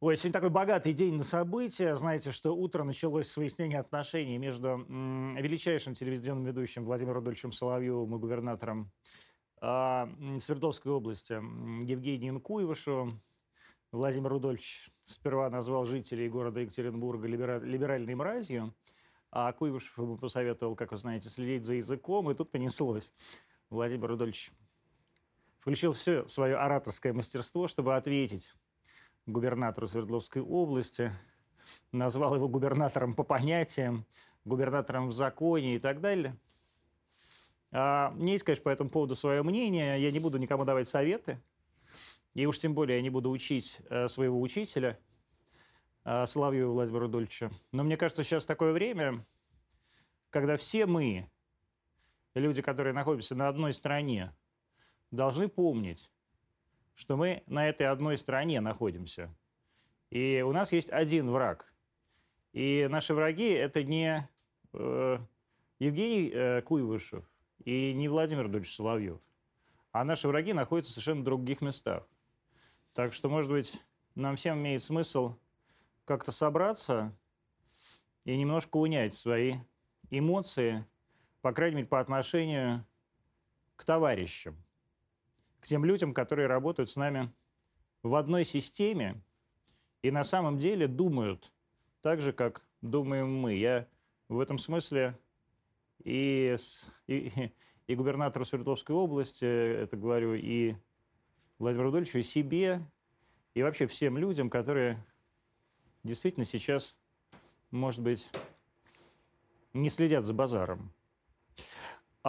Ой, сегодня такой богатый день на события. Знаете, что утро началось с выяснения отношений между величайшим телевизионным ведущим Владимиром Рудольевичем Соловьевым и губернатором а, Свердловской области Евгением Куевышевым. Владимир Рудольевич сперва назвал жителей города Екатеринбурга либера- либеральной мразью, а Куевышев ему посоветовал, как вы знаете, следить за языком, и тут понеслось. Владимир Рудольевич включил все свое ораторское мастерство, чтобы ответить губернатору Свердловской области, назвал его губернатором по понятиям, губернатором в законе и так далее. А, мне есть, конечно, по этому поводу свое мнение. Я не буду никому давать советы. И уж тем более я не буду учить э, своего учителя, э, Соловьева Владимира Рудольевича. Но мне кажется, сейчас такое время, когда все мы, люди, которые находимся на одной стороне, должны помнить, что мы на этой одной стороне находимся. И у нас есть один враг. И наши враги – это не э, Евгений э, Куйвышев и не Владимир Рудольевич Соловьев. А наши враги находятся в совершенно других местах. Так что, может быть, нам всем имеет смысл как-то собраться и немножко унять свои эмоции, по крайней мере, по отношению к товарищам, к тем людям, которые работают с нами в одной системе и на самом деле думают так же, как думаем мы. Я в этом смысле и, и, и губернатору Свердловской области, это говорю, и Владимиру Рудольевичу, и себе, и вообще всем людям, которые действительно сейчас, может быть, не следят за базаром.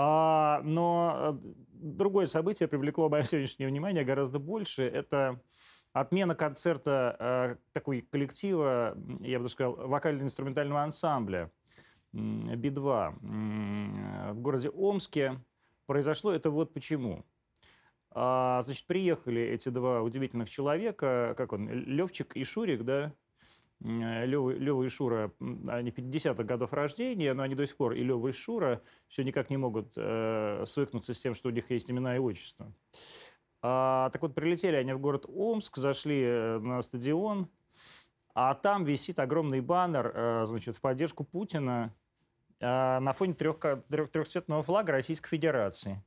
А, но другое событие привлекло мое сегодняшнее внимание гораздо больше. Это отмена концерта э, такой коллектива, я бы сказал, вокально-инструментального ансамбля Би-2 в городе Омске. Произошло это вот почему. А, значит, приехали эти два удивительных человека, как он, Левчик и Шурик, да, Лева, Лева и Шура, они 50-х годов рождения, но они до сих пор, и Лева и Шура, все никак не могут э, свыкнуться с тем, что у них есть имена и отчества. А, так вот, прилетели они в город Омск, зашли э, на стадион, а там висит огромный баннер, э, значит, в поддержку Путина э, на фоне трех, трех, трехцветного флага Российской Федерации.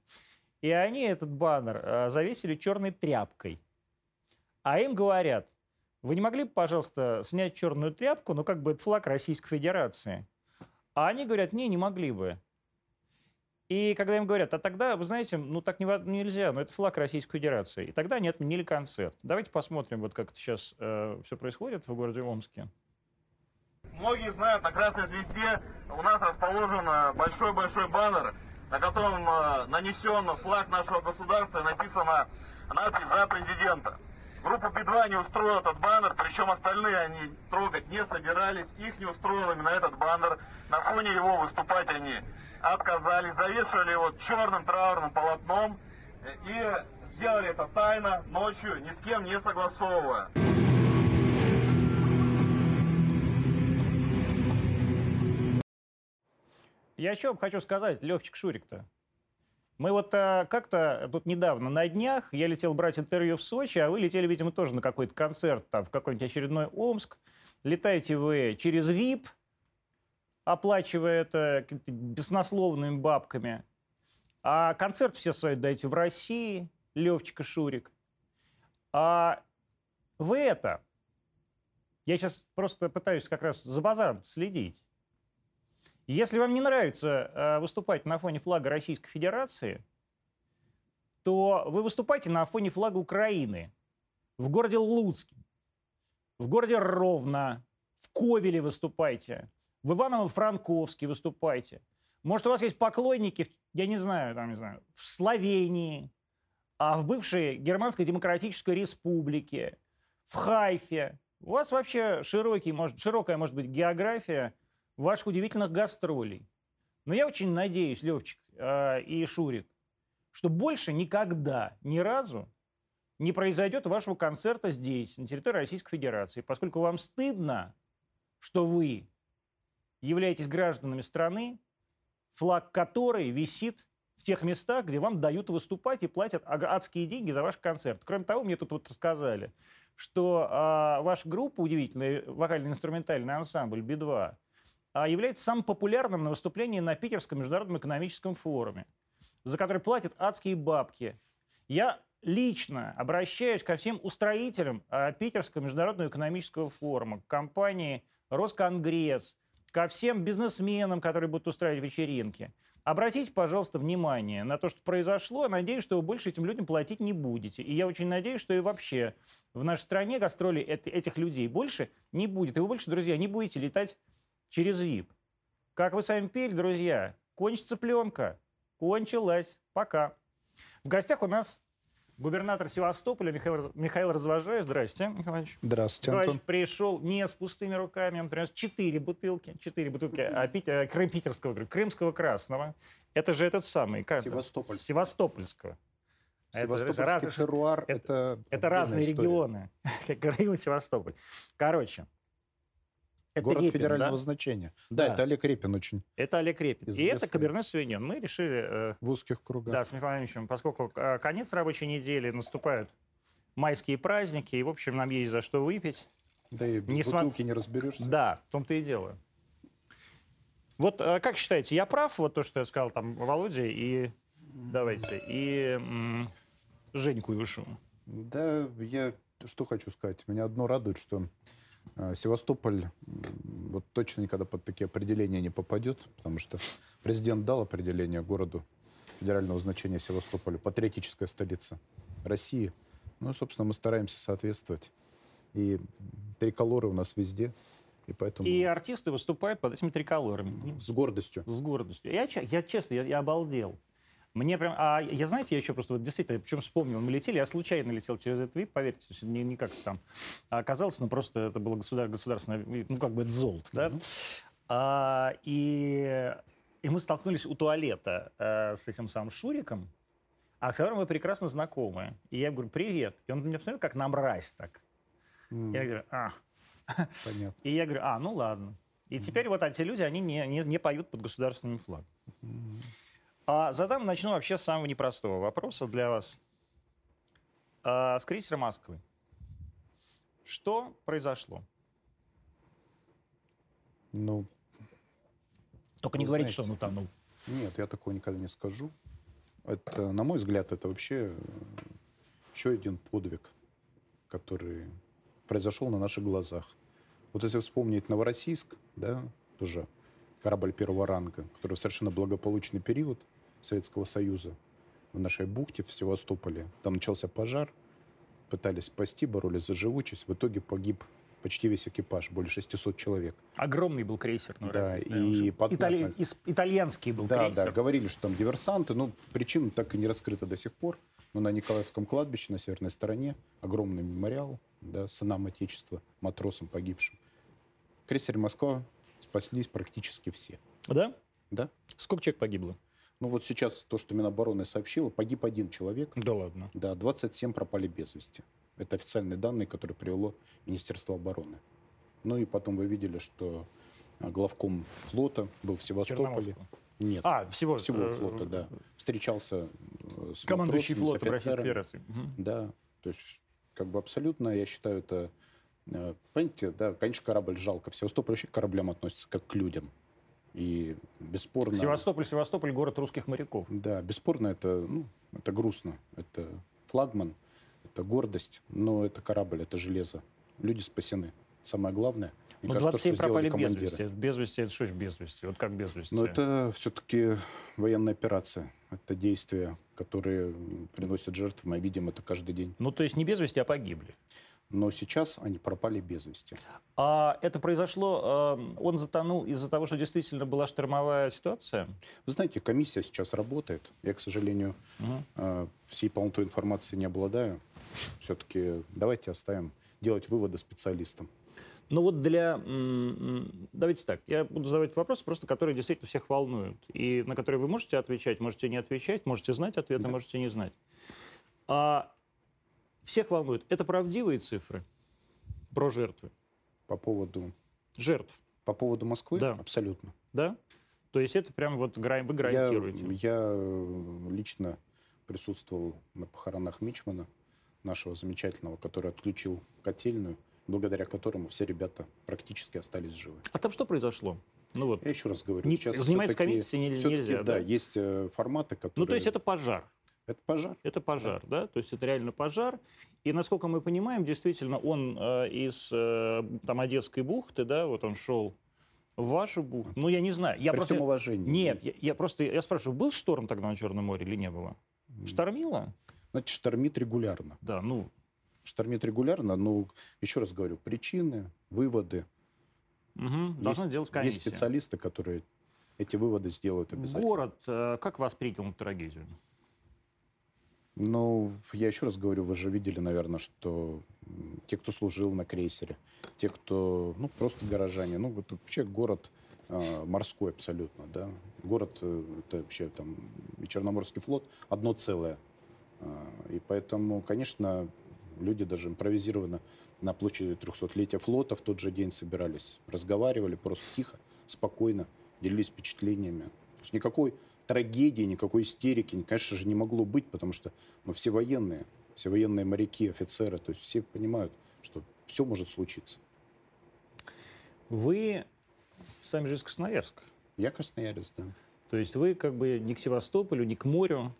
И они этот баннер э, завесили черной тряпкой. А им говорят, вы не могли бы, пожалуйста, снять черную тряпку, ну, как бы это флаг Российской Федерации? А они говорят, не, не могли бы. И когда им говорят, а тогда, вы знаете, ну так не, нельзя, но это флаг Российской Федерации. И тогда они отменили концерт. Давайте посмотрим, вот как это сейчас э, все происходит в городе Омске. Многие знают, на Красной Звезде у нас расположен большой-большой баннер, на котором э, нанесен флаг нашего государства и написано надпись «За президента». Группа Би-2 не устроила этот баннер, причем остальные они трогать не собирались. Их не устроил именно этот баннер. На фоне его выступать они отказались, завешивали его черным траурным полотном и сделали это тайно, ночью, ни с кем не согласовывая. Я еще хочу сказать, Левчик Шурик-то. Мы вот а, как-то тут недавно на днях, я летел брать интервью в Сочи, а вы летели, видимо, тоже на какой-то концерт, там, в какой-нибудь очередной Омск. Летаете вы через ВИП, оплачивая это беснословными бабками. А концерт все свои даете в России, Левчик и Шурик. А вы это... Я сейчас просто пытаюсь как раз за базаром следить. Если вам не нравится э, выступать на фоне флага Российской Федерации, то вы выступайте на фоне флага Украины в городе Луцке, в городе Ровно, в Ковеле выступайте, в Иваново-Франковске выступайте. Может, у вас есть поклонники, я не знаю, там, не знаю, в Словении, а в бывшей Германской Демократической Республике, в Хайфе. У вас вообще широкий, может, широкая, может быть, география – ваших удивительных гастролей. Но я очень надеюсь, Левчик э, и Шурик, что больше никогда, ни разу не произойдет вашего концерта здесь, на территории Российской Федерации, поскольку вам стыдно, что вы являетесь гражданами страны, флаг которой висит в тех местах, где вам дают выступать и платят адские деньги за ваш концерт. Кроме того, мне тут вот рассказали, что а, ваша группа, удивительный вокально-инструментальный ансамбль Би-2, а, является самым популярным на выступлении на Питерском международном экономическом форуме, за который платят адские бабки. Я лично обращаюсь ко всем устроителям а, Питерского международного экономического форума, к компании «Росконгресс», ко всем бизнесменам, которые будут устраивать вечеринки. Обратите, пожалуйста, внимание на то, что произошло. Надеюсь, что вы больше этим людям платить не будете. И я очень надеюсь, что и вообще в нашей стране гастроли этих людей больше не будет. И вы больше, друзья, не будете летать через ВИП. Как вы сами пели, друзья, кончится пленка. Кончилась. Пока. В гостях у нас Губернатор Севастополя Михаил, Михаил Развожаев. Здрасте, Михаил Здравствуйте, Антон. Антон. пришел не с пустыми руками, он принес четыре бутылки, четыре бутылки а, пить, а, крым, питерского, крымского красного. Это же этот самый, как Севастопольского. Севастопольского. Севастопольский это, теруар, это, это, это разные история. регионы, как Крым и Севастополь. Короче, это Город Репин, федерального да? значения. Да, да, это Олег Репин очень. Это Олег Репин. Известный. И это Каберне Савиньон. Мы решили... Э, в узких кругах. Да, с Михаилом Ильичем, поскольку э, конец рабочей недели, наступают майские праздники, и, в общем, нам есть за что выпить. Да и без не бутылки см... не разберешься. Да, в том-то и дело. Вот э, как считаете, я прав, вот то, что я сказал там Володя, и давайте, и м- Женьку Юшу? Да, я что хочу сказать. Меня одно радует, что Севастополь вот точно никогда под такие определения не попадет, потому что президент дал определение городу федерального значения Севастополю, патриотическая столица России. Ну, собственно, мы стараемся соответствовать. И триколоры у нас везде. И, поэтому... и артисты выступают под этими триколорами. С гордостью. С гордостью. Я, я честно, я, я обалдел. Мне прям... А я, знаете, я еще просто вот действительно, причем вспомнил, мы летели, я случайно летел через этот вип, поверьте, то есть не, не как там оказалось, но просто это было государ, государственное, ну как бы это золото, да? Mm-hmm. А, и, и мы столкнулись у туалета а, с этим самым Шуриком, а с которым мы прекрасно знакомы. И я говорю, привет. И он меня посмотрел, как на мразь так. Mm. Я говорю, а. Понятно. И я говорю, а, ну ладно. И mm. теперь вот эти люди, они не, не, не поют под государственным флагом. Mm. А задам, начну вообще с самого непростого вопроса для вас. А, с крейсера Москвы. Что произошло? Ну, Только не говорите, знаете, что он утонул. Нет, я такого никогда не скажу. Это, на мой взгляд, это вообще еще один подвиг, который произошел на наших глазах. Вот если вспомнить Новороссийск, да, тоже корабль первого ранга, который в совершенно благополучный период Советского Союза в нашей бухте в Севастополе. Там начался пожар, пытались спасти, боролись за живучесть. В итоге погиб почти весь экипаж, более 600 человек. Огромный был крейсер. Ну, да, России, и под... Итали... итальянский был да, крейсер. Да, говорили, что там диверсанты, но причина так и не раскрыта до сих пор. Но на Николаевском кладбище на северной стороне огромный мемориал да, сынам Отечества, матросам погибшим. Крейсер «Москва» спаслись практически все. Да? Да. Сколько человек погибло? Ну вот сейчас то, что Минобороны сообщило, погиб один человек. Да ладно. Да, 27 пропали без вести. Это официальные данные, которые привело Министерство обороны. Ну и потом вы видели, что а, главком флота был в Севастополе. Нет. А, всего, всего э, флота, да. Встречался э, с Командующий флотом Российской Федерации. Да, то есть как бы абсолютно, я считаю, это... Э, понимаете, да, конечно, корабль жалко. В Севастополе вообще к кораблям относятся как к людям. И бесспорно... Севастополь, Севастополь, город русских моряков. Да, бесспорно это, ну, это грустно. Это флагман, это гордость, но это корабль, это железо. Люди спасены. Самое главное. Но кажется, 27 пропали без вести. Без вести, это что ж без вести? Вот как без вести? Но это все-таки военная операция. Это действия, которые приносят жертвы. Мы видим это каждый день. Ну, то есть не без вести, а погибли но сейчас они пропали без вести. А это произошло, э, он затонул из-за того, что действительно была штормовая ситуация? Вы знаете, комиссия сейчас работает. Я, к сожалению, угу. всей полнотой информации не обладаю. Все-таки давайте оставим делать выводы специалистам. Ну вот для... Давайте так, я буду задавать вопросы, просто которые действительно всех волнуют. И на которые вы можете отвечать, можете не отвечать, можете знать ответы, да. можете не знать. А всех волнует. Это правдивые цифры про жертвы? По поводу... Жертв. По поводу Москвы? Да. Абсолютно. Да? То есть это прям вот вы гарантируете? Я, я лично присутствовал на похоронах Мичмана нашего замечательного, который отключил котельную, благодаря которому все ребята практически остались живы. А там что произошло? Ну вот. Я еще раз говорю, Не- сейчас всё-таки- комиссией нельзя, нельзя, да, да? есть э, форматы, которые... Ну, то есть это пожар. Это пожар. Это пожар, да? То есть это реально пожар. И насколько мы понимаем, действительно, он э, из э, там Одесской бухты, да, вот он шел в вашу бухту. Ну, я не знаю. Я При просто... всем уважении. Нет, я, я просто, я спрашиваю, был шторм тогда на Черном море или не было? Штормило? Знаете, штормит регулярно. Да, ну, Штормит регулярно, но, еще раз говорю, причины, выводы. мгм, должна есть, делать есть комиссия. специалисты, которые эти выводы сделают обязательно. Город э, как воспринял трагедию? Ну, я еще раз говорю, вы же видели, наверное, что те, кто служил на крейсере, те, кто, ну, просто горожане, ну, вот вообще город э, морской абсолютно, да. Город, э, это вообще там и Черноморский флот одно целое. А, И поэтому, конечно, люди даже импровизированно на площади 300-летия флота в тот же день собирались, разговаривали просто тихо, спокойно, делились впечатлениями. То есть никакой трагедии, никакой истерики, конечно же, не могло быть, потому что ну, все военные, все военные моряки, офицеры, то есть все понимают, что все может случиться. Вы сами же из Красноярска. Я красноярец, да. То есть вы как бы ни к Севастополю, ни к морю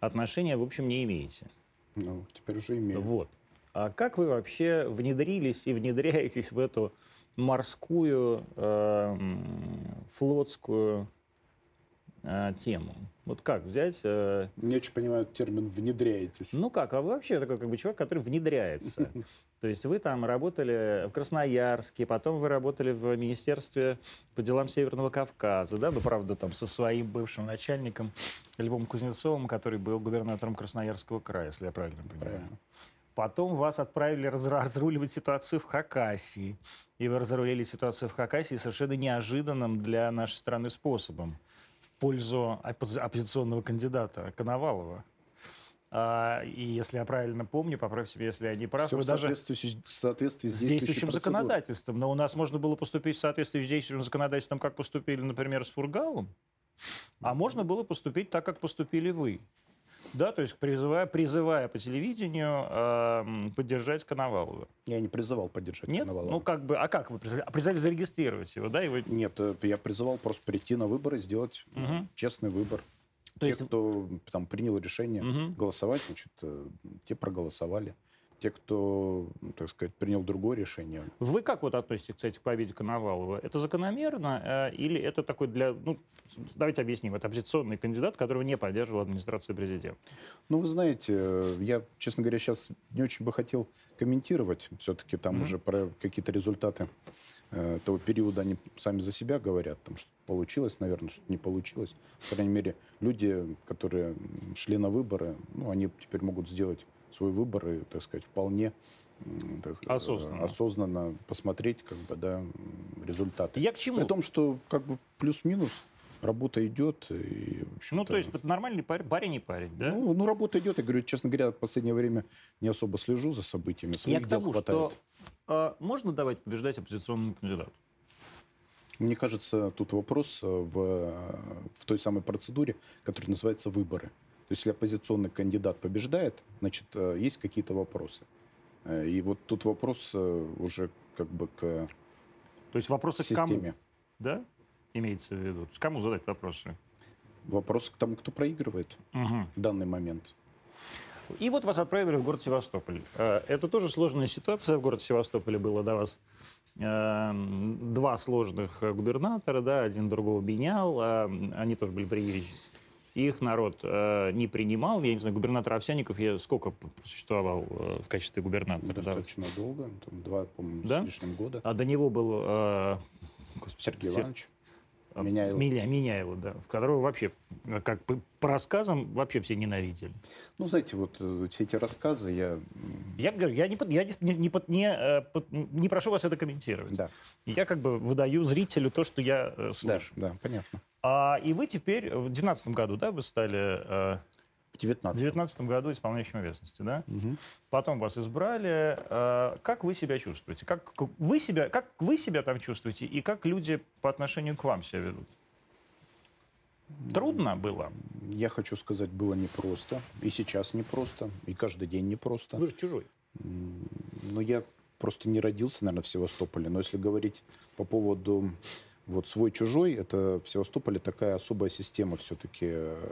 отношения, в общем, не имеете. Ну, теперь уже имею. Вот. А как вы вообще внедрились и внедряетесь в эту морскую, э, флотскую э, тему? Вот как взять... э, Не очень понимаю термин «внедряетесь». ну как, а вы вообще такой как бы человек, который внедряется. То есть вы там работали в Красноярске, потом вы работали в Министерстве по делам Северного Кавказа, да, ну, правда, там со своим бывшим начальником Львом Кузнецовым, который был губернатором Красноярского края, если я правильно понимаю. Правильно. Потом вас отправили раз- разруливать ситуацию в Хакасии. И вы разрулили ситуацию в Хакасии совершенно неожиданным для нашей страны способом пользу оппози- оппозиционного кандидата Коновалова. А, и если я правильно помню, поправьте меня, если я не прав, Все вы в даже соответствии, в соответствии с действующим процедурой. законодательством. Но у нас можно было поступить в соответствии с действующим законодательством, как поступили, например, с Фургалом. А можно было поступить так, как поступили вы. Да, то есть призывая, призывая по телевидению э, поддержать Коновалова. Я не призывал поддержать Нет? Коновалова. Ну как бы, а как вы призывали? А призывали зарегистрировать его, да? Его... Нет, э, я призывал просто прийти на выборы, сделать Мгм. честный выбор. То те, есть- кто там принял решение Мгм. голосовать, значит, э, те проголосовали. Те, кто, ну, так сказать, принял другое решение, Вы как вот относитесь, кстати, к победе Коновалова? Это закономерно э, или это такой для... Ну, давайте объясним. Это оппозиционный кандидат, которого не поддерживала администрация президента. Ну, вы знаете, э, я, честно говоря, сейчас не очень бы хотел комментировать. Все-таки там Мгм. уже про какие-то результаты э, того периода они сами за себя говорят. Там что получилось, наверное, что не получилось. По крайней мере, люди, которые шли на выборы, ну, они теперь могут сделать свой выбор и, так сказать, вполне так сказать, э, Осознанно. осознанно посмотреть как бы, да, результаты. Я к чему? При том, что как бы плюс-минус работа идет. И, Ну, то есть нормальный парень, парень и парень, да? ну, ну, работа идет. Я говорю, честно говоря, в последнее время не особо слежу за событиями. Своих Я к тому, хватает. что а, можно давать побеждать оппозиционному кандидату? Мне кажется, тут вопрос э, в, в той самой процедуре, которая называется выборы. То есть, если оппозиционный кандидат побеждает, значит, э, есть какие-то вопросы. Э, И вот тут вопрос э, уже как бы к То есть вопросы к кому? системе. Да? Имеется в виду. Кому задать вопросы? Вопрос к тому, кто проигрывает Мгм. в данный момент. И вот вас отправили в город Севастополь. Это тоже сложная ситуация. В городе Севастополе было до вас два сложных губернатора, да, один другого менял, а, они тоже были приезжие. Их народ э, не принимал. Я не знаю, губернатор Овсяников я сколько существовал э, в качестве губернатора? да? Достаточно долго, там, два, по-моему, Да? с лишним года. А до него был э, господи, Сергей Сер- Иванович. Меняйло. Меня, Меняйло, да. Которого вообще, э, как по, по рассказам, вообще все ненавидели. Ну, знаете, вот э, все эти рассказы я... Я говорю, я не, я не, не, не, э, не прошу вас это комментировать. Да, Я как бы выдаю зрителю то, что я э, да, слышу. да, понятно. А, и вы теперь в 2012 году, да, вы стали э, В в 19 2019 году исполняющим обязанности, да? Мгм. Потом вас избрали. Э, как вы себя чувствуете? Как как вы себя, как вы себя там чувствуете? И как люди по отношению к вам себя ведут? Трудно было? Я хочу сказать, было непросто. И сейчас непросто. И каждый день непросто. Вы же чужой. Но я просто не родился, наверное, в Севастополе. Но если говорить по поводу вот свой-чужой, это в Севастополе такая особая система все-таки э,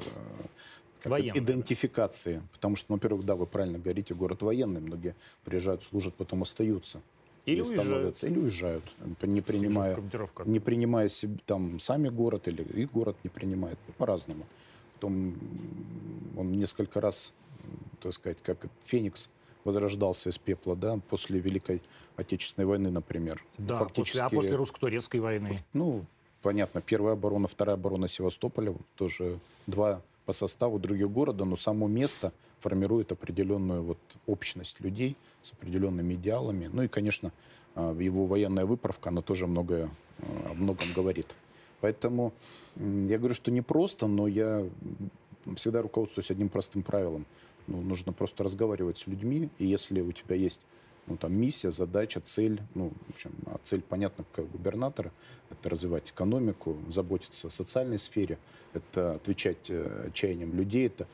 как Военная. идентификации. Потому что, ну, во-первых, да, вы правильно говорите, город военный. Многие приезжают, служат, потом остаются. Или и уезжают. становятся, или уезжают, не принимая, не принимая себе, там сами город или их город не принимает по-разному. Потом он несколько раз, так сказать, как Феникс возрождался из пепла, да, после Великой Отечественной войны, например. Да, после, а после русско-турецкой войны. Ну, понятно, первая оборона, вторая оборона Севастополя, тоже два по составу других города, но само место формирует определенную вот общность людей с определенными идеалами. Ну и, конечно, а, его военная выправка, она тоже многое, а, о многом говорит. Поэтому я говорю, что непросто, но я всегда руководствуюсь одним простым правилом. Ну, нужно просто разговаривать с людьми, и если у тебя есть ну, там, миссия, задача, цель, ну, в общем, а цель, понятно, как губернатора, это развивать экономику, заботиться о социальной сфере, это отвечать э, чаяниям людей, это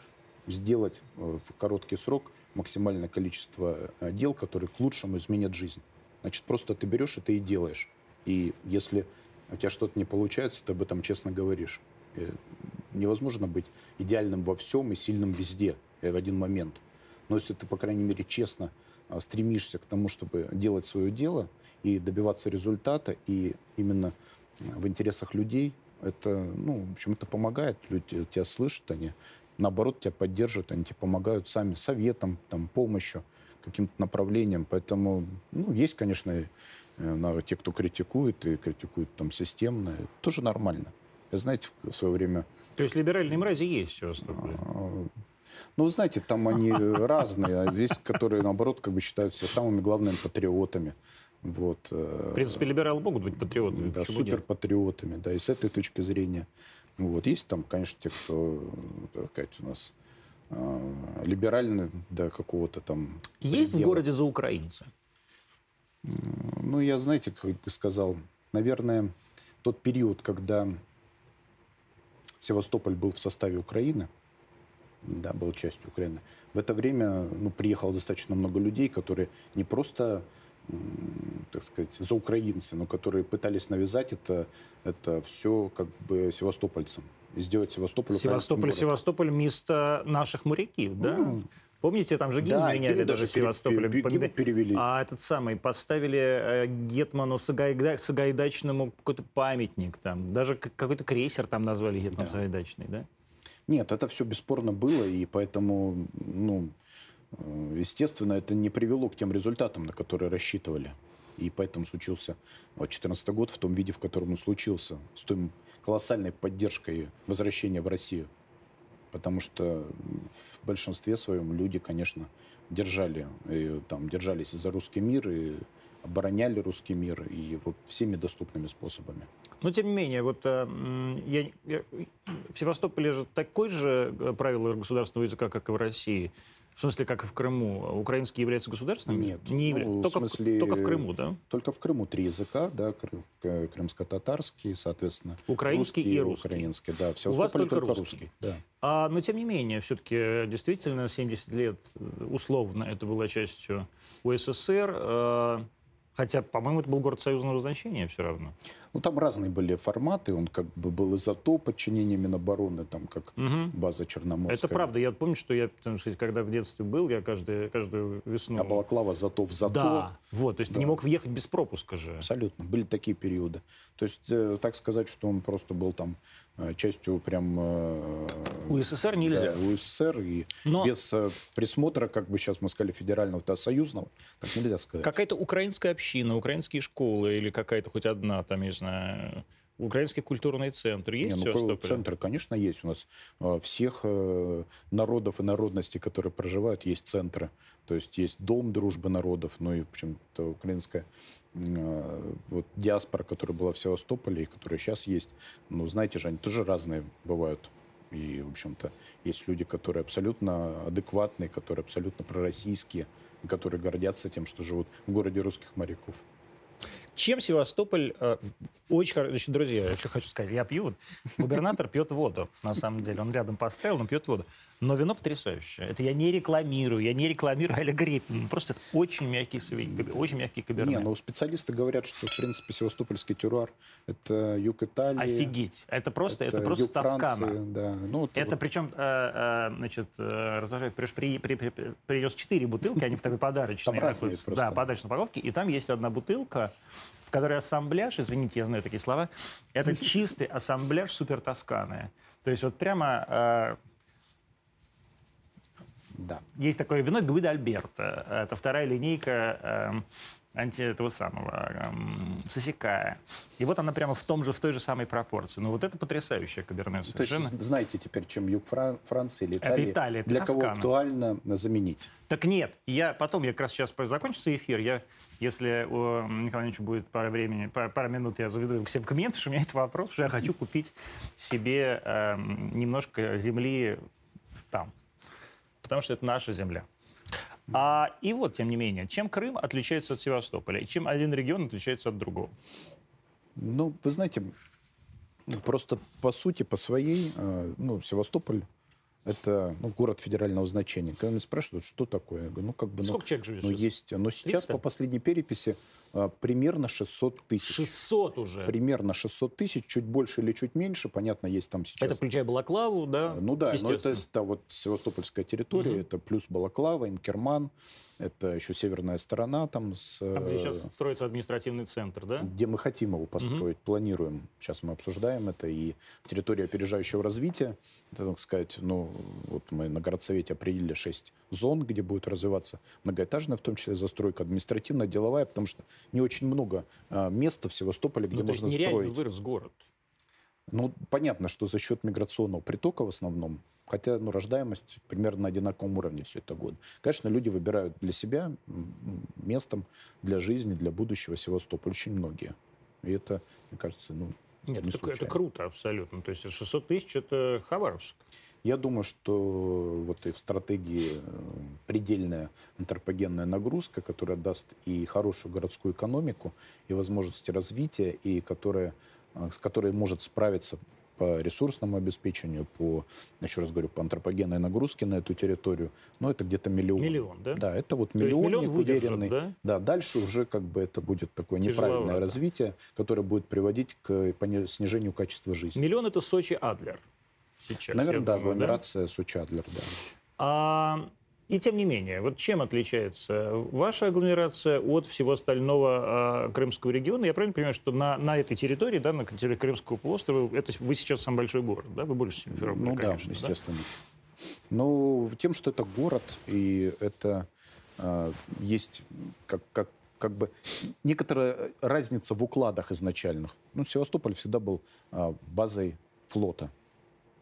сделать э, в короткий срок максимальное количество э, дел, которые к лучшему изменят жизнь. Значит, просто ты берешь это и делаешь. И если у тебя что-то не получается, ты об этом честно говоришь. Э, Невозможно быть идеальным во всем и сильным везде в один момент. Но если ты, по крайней мере, честно а, стремишься к тому, чтобы делать свое дело и добиваться результата, и именно э, в интересах людей, это, ну, в общем, это помогает. Люди тебя слышат, они, наоборот, тебя поддержат, они тебе помогают сами советом, там, помощью, каким-то направлением. Поэтому, ну, есть, конечно, э, те, кто критикует, и критикует там системно, это тоже нормально. Я, знаете, в свое время То есть либеральные мрази есть в Севастополе? Ну, вы знаете, там они разные. А здесь, которые, наоборот, как бы считаются самыми главными патриотами. Вот. э, В принципе, либералы могут быть патриотами. да, почему нет? суперпатриотами, да, и с этой точки зрения. Вот. Есть там, конечно, те, кто, так сказать, у нас э, либеральны до какого-то там Есть в предела. городе за украинцы? Ну, я, знаете, как бы сказал, наверное, тот период, когда Севастополь был в составе Украины, да, был частью Украины, в это время ну, приехало достаточно много людей, которые не просто, так сказать, за украинцы, но которые пытались навязать это, это все как бы севастопольцам. И сделать Севастополь Севастополь. Севастополь место наших моряков, да? Ну, Помните, там же гимн да, меняли гимн даже пере- Севастополем. пере- перевели. А этот самый, поставили э, Гетману Сагайда- Сагайдачному какой-то памятник там. Даже какой-то крейсер там назвали Гетман Да. Сагайдачный, да? Нет, это все бесспорно было, и поэтому, ну, э, естественно, это не привело к тем результатам, на которые рассчитывали. И поэтому случился 2014 год в том виде, в котором он случился, с той колоссальной поддержкой возвращения в Россию. Потому что в большинстве своем люди, конечно, держали, и, там, держались за русский мир и обороняли русский мир и вот всеми доступными способами. Но, тем не менее, вот э, я, я- в Севастополе же такое же э, правило государственного языка, как и в России. В смысле, как и в Крыму. Украинский является государственным? Нет. Не явля- Ну, в только, в, смысле, только в Крыму, да? Только в Крыму три языка, да, кры- к- крымско-татарский, соответственно, Украинский и русский. украинский, да. В У вас только только русский. русский, да. А, но, тем не менее, все-таки действительно 70 лет э, условно это была частью УССР. Хотя, по-моему, это был город союзного значения все равно. Ну, там разные были форматы, он как бы был и за то подчинение Минобороны, там как Мгм. база Черноморская. Это правда. Я помню, что я, так сказать, когда в детстве был, я каждую, каждую весну... А Балаклава зато в зато. Да, вот, то есть ты Да. не мог въехать без пропуска же. Абсолютно. Были такие периоды. То есть, э, так сказать, что он просто был там частью прям... э, УССР нельзя. да, УССР, и Но- без э, присмотра, как бы сейчас мы сказали, федерального, да, союзного, так нельзя сказать. Какая-то украинская община, украинские школы или какая-то хоть одна, там, не знаю, украинский культурный центр есть Не, в ну, центр, конечно, есть. У нас э, всех э, народов и народностей, которые проживают, есть центры. То есть есть Дом дружбы народов, ну и почему-то украинская э, вот, диаспора, которая была в Севастополе и которая сейчас есть. Ну, знаете же, они тоже разные бывают. И, в общем-то, есть люди, которые абсолютно адекватные, которые абсолютно пророссийские, которые гордятся тем, что живут в городе русских моряков. Чем Севастополь... э, очень хорошо... Значит, друзья, я что хочу сказать. Я пью. Губернатор пьет воду, на самом деле. Он рядом поставил, он пьет воду. Но вино потрясающее. Это я не рекламирую. Я не рекламирую Аля Гриппин. Просто это очень мягкий, очень мягкий каберне. Не, ну специалисты говорят, что, в принципе, севастопольский терруар – это юг Италии. Офигеть. Это просто, это, это просто юг Тоскана. Франции, да. Ну, вот- Это вот причем, э, э, значит, э, при, при, при, при- принес четыре бутылки, они в такой подарочной. Да, подарочной упаковке. И там есть одна бутылка, в которой ассамбляж, извините, я знаю такие слова, это чистый ассамбляж супер Тосканы. То есть вот прямо э, да. есть такое вино Гвида Альберта. Это вторая линейка эм, анти этого самого эм, Сосекая. И вот она прямо в том же, в той же самой пропорции. Ну вот это потрясающая каберне То есть совершенно. знаете теперь, чем юг Фран- Франции или Это Италии, Италия, это для кого Тоскана. актуально заменить? Так нет, я потом, я как раз сейчас закончится эфир, я, если у Николая Ивановича будет пара времени, пара, пара минут, я заведу его к себе в потому что у меня есть вопрос, что я хочу купить себе эм, немножко земли там, потому что это наша земля. А, и вот, тем не менее, чем Крым отличается от Севастополя, и чем один регион отличается от другого? Ну, вы знаете, просто по сути, по своей, э, ну, Севастополь это ну, город федерального значения. Когда меня спрашивают, что такое, я говорю, ну, как бы... ну, Сколько человек живет Ну, сейчас? есть, но сейчас 300? по последней переписи примерно 600 тысяч. 600 уже. Примерно 600 тысяч, чуть больше или чуть меньше, понятно, есть там сейчас... Это включая Балаклаву, да? Ну да, но это да, вот Севастопольская территория, Мгм. это плюс Балаклава, Инкерман, это еще северная сторона там, с, Там, где э, сейчас строится административный центр, да? где мы хотим его построить, планируем. Сейчас мы обсуждаем это. И территория опережающего развития, это, так сказать, ну, вот мы на городсовете определили шесть зон, где будет развиваться многоэтажная, в том числе застройка административная, деловая, потому что не очень много а, места в Севастополе, где Ну, то есть можно строить. вырос город. Ну, понятно, что за счет миграционного притока в основном, хотя ну, рождаемость примерно на одинаковом уровне все это год. Конечно, люди выбирают для себя местом для жизни, для будущего Севастополь, очень многие. И это, мне кажется, ну, Нет, не это, это круто абсолютно. То есть 600 тысяч это Хабаровск. Я думаю, что вот и в стратегии э, предельная антропогенная нагрузка, которая даст и хорошую городскую экономику, и возможности развития, и которая, э, с которой может справиться по ресурсному обеспечению, по, еще раз говорю, по антропогенной нагрузке на эту территорию, но это где-то миллион. Миллион, да? Да, это вот миллионник миллион выдержит, уверенный. да? Да, дальше уже как бы это будет такое неправильное Тяжеловато. развитие, которое будет приводить к снижению качества жизни. Миллион это Сочи-Адлер. Сейчас. Наверное, да, думаю, агломерация Сочи-Адлер, да. А, и тем не менее, вот чем отличается ваша агломерация от всего остального а, Крымского региона? Я правильно понимаю, что на, на этой территории, да, на территории Крымского полуострова, это вы сейчас самый большой город, да? Вы больше Симферополя, Ну да, конечно, да? естественно. Ну, тем, что это город, и это а, есть как, как, как бы некоторая разница в укладах изначальных. Ну, Севастополь всегда был а, базой флота.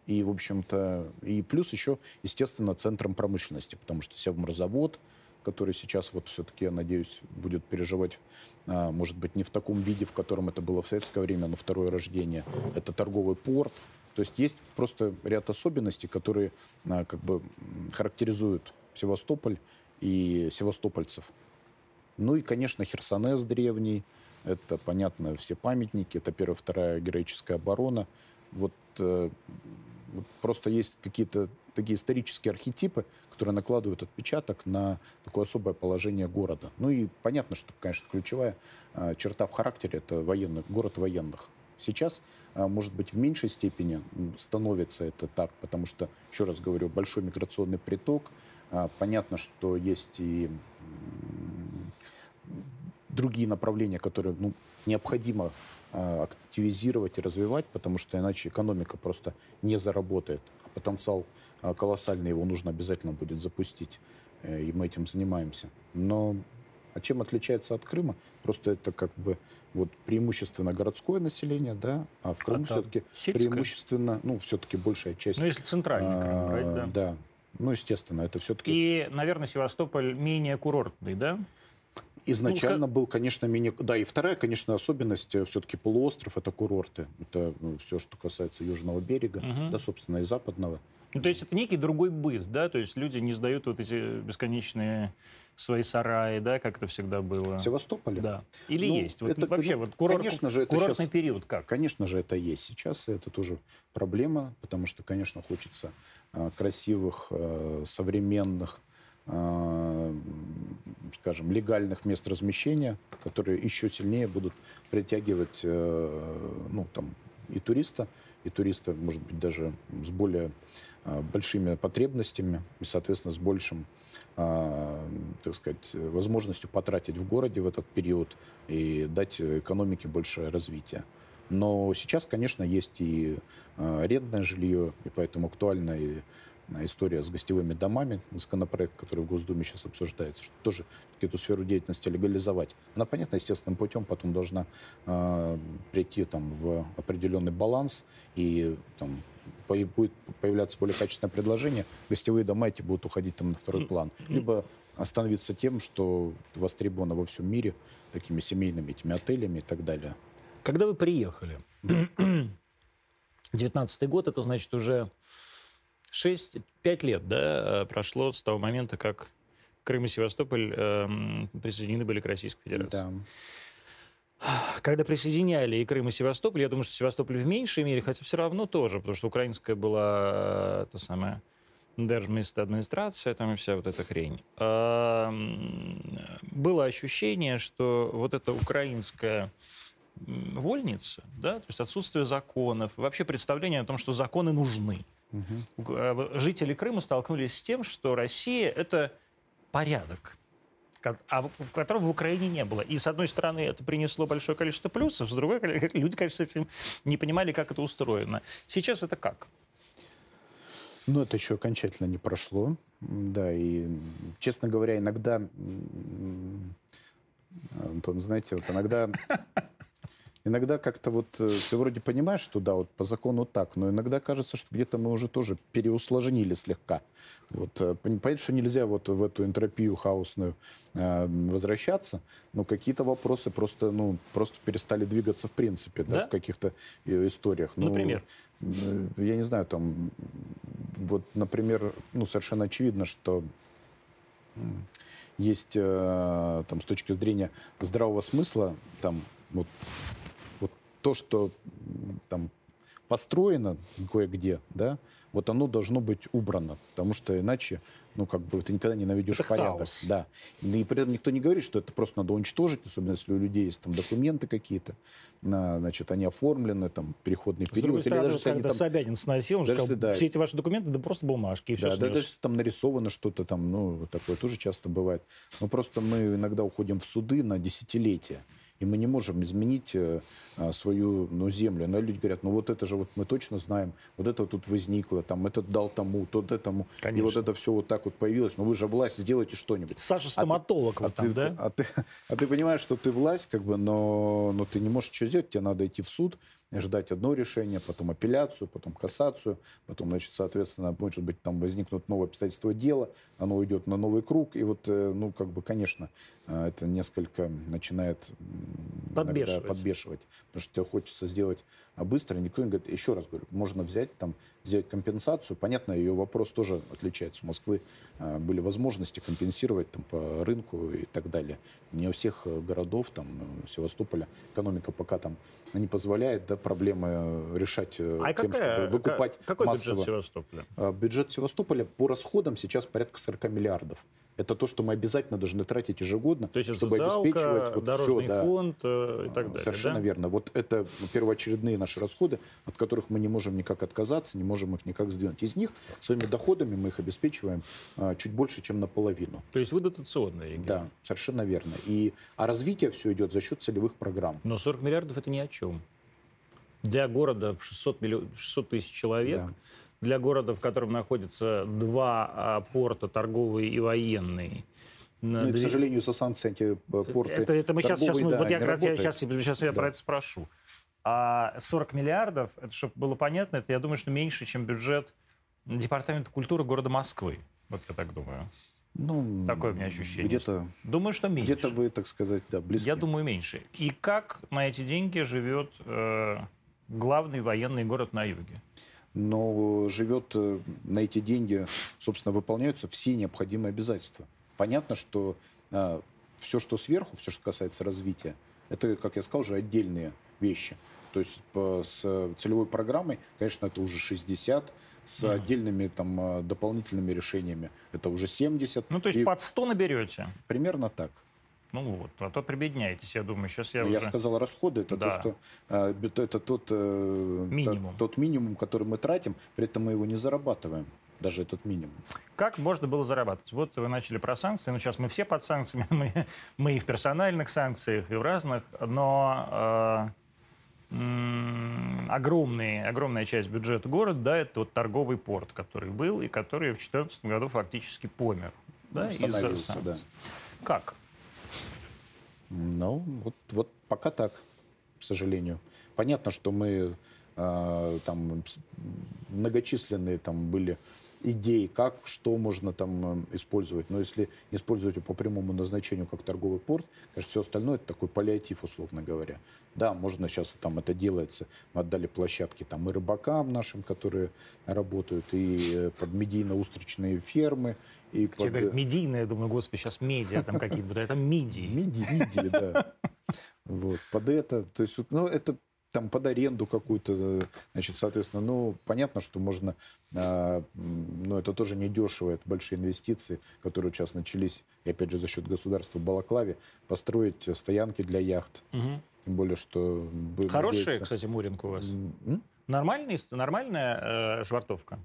И, в общем-то, и плюс еще, естественно, центром промышленности, потому что Севморзавод, который сейчас вот все-таки, я надеюсь, будет переживать, а, может быть, не в таком виде, в котором это было в советское время, но второе рождение. Это торговый порт. То есть есть просто ряд особенностей, которые а, как бы характеризуют Севастополь и севастопольцев. Ну и, конечно, Херсонес древний. Это, понятно, все памятники. Это первая, вторая героическая оборона. Вот, э, просто есть какие-то такие исторические архетипы, которые накладывают отпечаток на такое особое положение города. Ну и понятно, что, конечно, ключевая э, черта в характере – это военный, город военных. Сейчас, э, может быть, в меньшей степени становится это так, потому что, еще раз говорю, большой миграционный приток. А, Понятно, что есть и другие направления, которые ну, необходимо а, активизировать и развивать, потому что иначе экономика просто не заработает. А потенциал а, колоссальный, его нужно обязательно будет запустить, э, и мы этим занимаемся. Но а чем отличается от Крыма? Просто это как бы вот преимущественно городское население, да, а в Крыму А все-таки преимущественно, ну, все-таки большая часть. Ну, если центральный Крым брать, да. а, да. Ну, естественно, это все-таки И, наверное, Севастополь менее курортный, да? Изначально Ну, был, конечно, мини... Да, и вторая, конечно, особенность, все-таки полуостров, это курорты. Это все, что касается Южного берега, Мгм. да, собственно, и Западного. Ну, то есть это некий другой быт, да? То есть люди не сдают вот эти бесконечные свои сараи, да, как это всегда было. В Севастополе? Да. Или Ну, есть? Вот это, вообще, ну, вот курорт, конечно же, это курортный щас- период как? Конечно же, это есть сейчас, и это тоже проблема, потому что, конечно, хочется а, красивых, а, современных, скажем, легальных мест размещения, которые еще сильнее будут притягивать э, ну, там, и туриста, и туриста, может быть, даже с более а, большими потребностями и, соответственно, с большим а, так сказать, возможностью потратить в городе в этот период и дать экономике больше развития. Но сейчас, конечно, есть и арендное жилье, и поэтому актуальна и история с гостевыми домами, законопроект, который в Госдуме сейчас обсуждается, что тоже эту сферу деятельности легализовать. Она, понятно, естественным путем потом должна а, прийти там, в определенный баланс, и там, будет появляться более качественное предложение, гостевые дома эти будут уходить там, на второй план. Либо остановиться тем, что востребовано во всем мире, такими семейными этими отелями и так далее. Когда вы приехали? 19 год, это значит уже 6-5 лет, да, э, прошло с того момента, как Крым и Севастополь эм, присоединены были к Российской Федерации. Да. Когда присоединяли и Крым, и Севастополь, я думаю, что Севастополь в меньшей мере, хотя все равно тоже, потому что украинская была, э, та самая, держмист администрация, там и вся вот эта хрень. Эм, Было ощущение, что вот эта украинская вольница, да, то есть отсутствие законов, вообще представление о том, что законы нужны. Мгм. У- э, Жители Крыма столкнулись с тем, что Россия — это порядок, а которого в Украине не было. И, с одной стороны, это принесло большое количество плюсов, с другой, люди, конечно, с этим не понимали, как это устроено. Сейчас это как? Но это еще окончательно не прошло. Да, и, честно говоря, иногда, Антон, знаете, вот иногда, иногда как-то вот э, ты вроде понимаешь, что да, вот по закону так, но иногда кажется, что где-то мы уже тоже переусложнили слегка. Вот, э, пон- понятно, что нельзя вот в эту энтропию хаосную э, возвращаться, но какие-то вопросы просто, ну, просто перестали двигаться в принципе, да, Да? в каких-то э, историях. Ну, Например? Я не знаю, там, вот, например, ну, совершенно очевидно, что есть э, там, с точки зрения здравого смысла, там, вот то, что там построено кое-где, да, вот оно должно быть убрано, потому что иначе, ну, как бы ты никогда не наведешь Это порядок. хаос. Да. И при этом никто не говорит, что это просто надо уничтожить, особенно если у людей есть там документы какие-то, на, значит, они оформлены, там, переходный С другой период. стороны, даже когда там- Собянин сносил, он же Даже сказал, да. все эти ваши документы, да просто бумажки, и все Да, да, даже если там нарисовано что-то там, ну, такое тоже часто бывает. Но просто мы иногда уходим в суды на десятилетия, и мы не можем изменить э, а, свою ну, землю. Но люди говорят, ну вот это же вот мы точно знаем, вот это тут возникло, там этот дал тому, тот этому, и вот Конечно. это все вот так вот появилось. Но вы же власть, сделайте что-нибудь. Саша стоматолог А вот там, ты, да? а, ты, а ты понимаешь, что ты власть, как бы, но, но ты не можешь что сделать, тебе надо идти в суд, ждать одно решение, потом апелляцию, потом кассацию, потом, значит, соответственно, может быть, там возникнут новые обстоятельства дела, оно уйдет на новый круг, и вот, э, ну, как бы, конечно, э, это несколько начинает Подбешивать. подбешивать, потому что тебе хочется сделать быстро, никто не говорит, еще раз говорю, можно взять там, сделать компенсацию, понятно, ее вопрос тоже отличается, у Москвы э, были возможности компенсировать там по рынку и так далее. Не у всех э, городов, там, э, Севастополя, экономика пока там не позволяет, да, проблемы э, решать э, А тем, какая, чтобы выкупать ка- какой массово. бюджет Севастополя? А, Бюджет Севастополя по расходам сейчас порядка 40 миллиардов. Это то, что мы обязательно должны тратить ежегодно, То есть чтобы социалка, обеспечивать вот все, да. фонд э, и так далее, Совершенно да? верно. Вот это первоочередные наши расходы, от которых мы не можем никак отказаться, не можем их никак сдвинуть. Из них своими доходами мы их обеспечиваем а, чуть больше, чем наполовину. То есть вы дотационный регион. Да, совершенно верно. И, а развитие все идет за счет целевых программ. Но 40 миллиардов это ни о чем. Для города в 600, миллион, 600 тысяч человек, Да. Для города, в котором находятся два а, порта, торговый и военный. Ну, и, к сожалению, со санкциями э, порты это, это мы сейчас, сейчас, торговые, да, вот я я, сейчас, сейчас я Да. про это спрошу. А 40 миллиардов, это чтобы было понятно, это я думаю, что меньше, чем бюджет департамента культуры города Москвы. Вот я так думаю. Ну, Такое у меня ощущение. Где-то, Думаю, что меньше. где-то вы, так сказать, да, близки. Я думаю, меньше. И как на эти деньги живет э, главный военный город на юге? Но живет э, на эти деньги, собственно, выполняются все необходимые обязательства. Понятно, что все, что сверху, все, что касается развития, это, как я сказал, уже отдельные вещи. То есть по, с целевой программой, конечно, это уже 60, с Мгм. отдельными там э, дополнительными решениями это уже 70. Ну, то есть И под 100 наберете. примерно так. Ну вот, а то прибедняетесь, я думаю. Сейчас я, Ну, Я, уже... сказал, расходы это Да. то, что это тот, э, Минимум. Тот, тот минимум, который мы тратим, при этом мы его не зарабатываем, даже этот минимум. Как можно было зарабатывать? Вот вы начали про санкции, ну сейчас мы все под санкциями, мы, мы и в персональных санкциях, и в разных, но э, м, огромные, огромная часть бюджета города, да, это вот торговый порт, который был и который в 2014 году фактически помер. Да, из-за да. Как? Ну, вот, вот пока так, к сожалению. Понятно, что мы э, там многочисленные там были идеи, как, что можно там э, использовать. Но если использовать его по прямому назначению как торговый порт, конечно, все остальное это такой паллиатив, условно говоря. Да, можно сейчас там это делается. Мы отдали площадки там и рыбакам нашим, которые работают, и э, под медийно-устричные фермы, и Все под... говорят, медийные, я думаю, господи, сейчас медиа там какие-то это мидии. Миди, миди, да. Вот, под это, то есть, ну, это там под аренду какую-то, э, значит, соответственно, ну, понятно, что можно, м, но это тоже недешево, это большие инвестиции, которые сейчас начались, и опять же за счет государства в Балаклаве, построить э, стоянки для яхт, Мгм. тем более, что... Хорошая, надеяться- кстати, Муринка у вас. М? Нормальный, нормальная э, швартовка?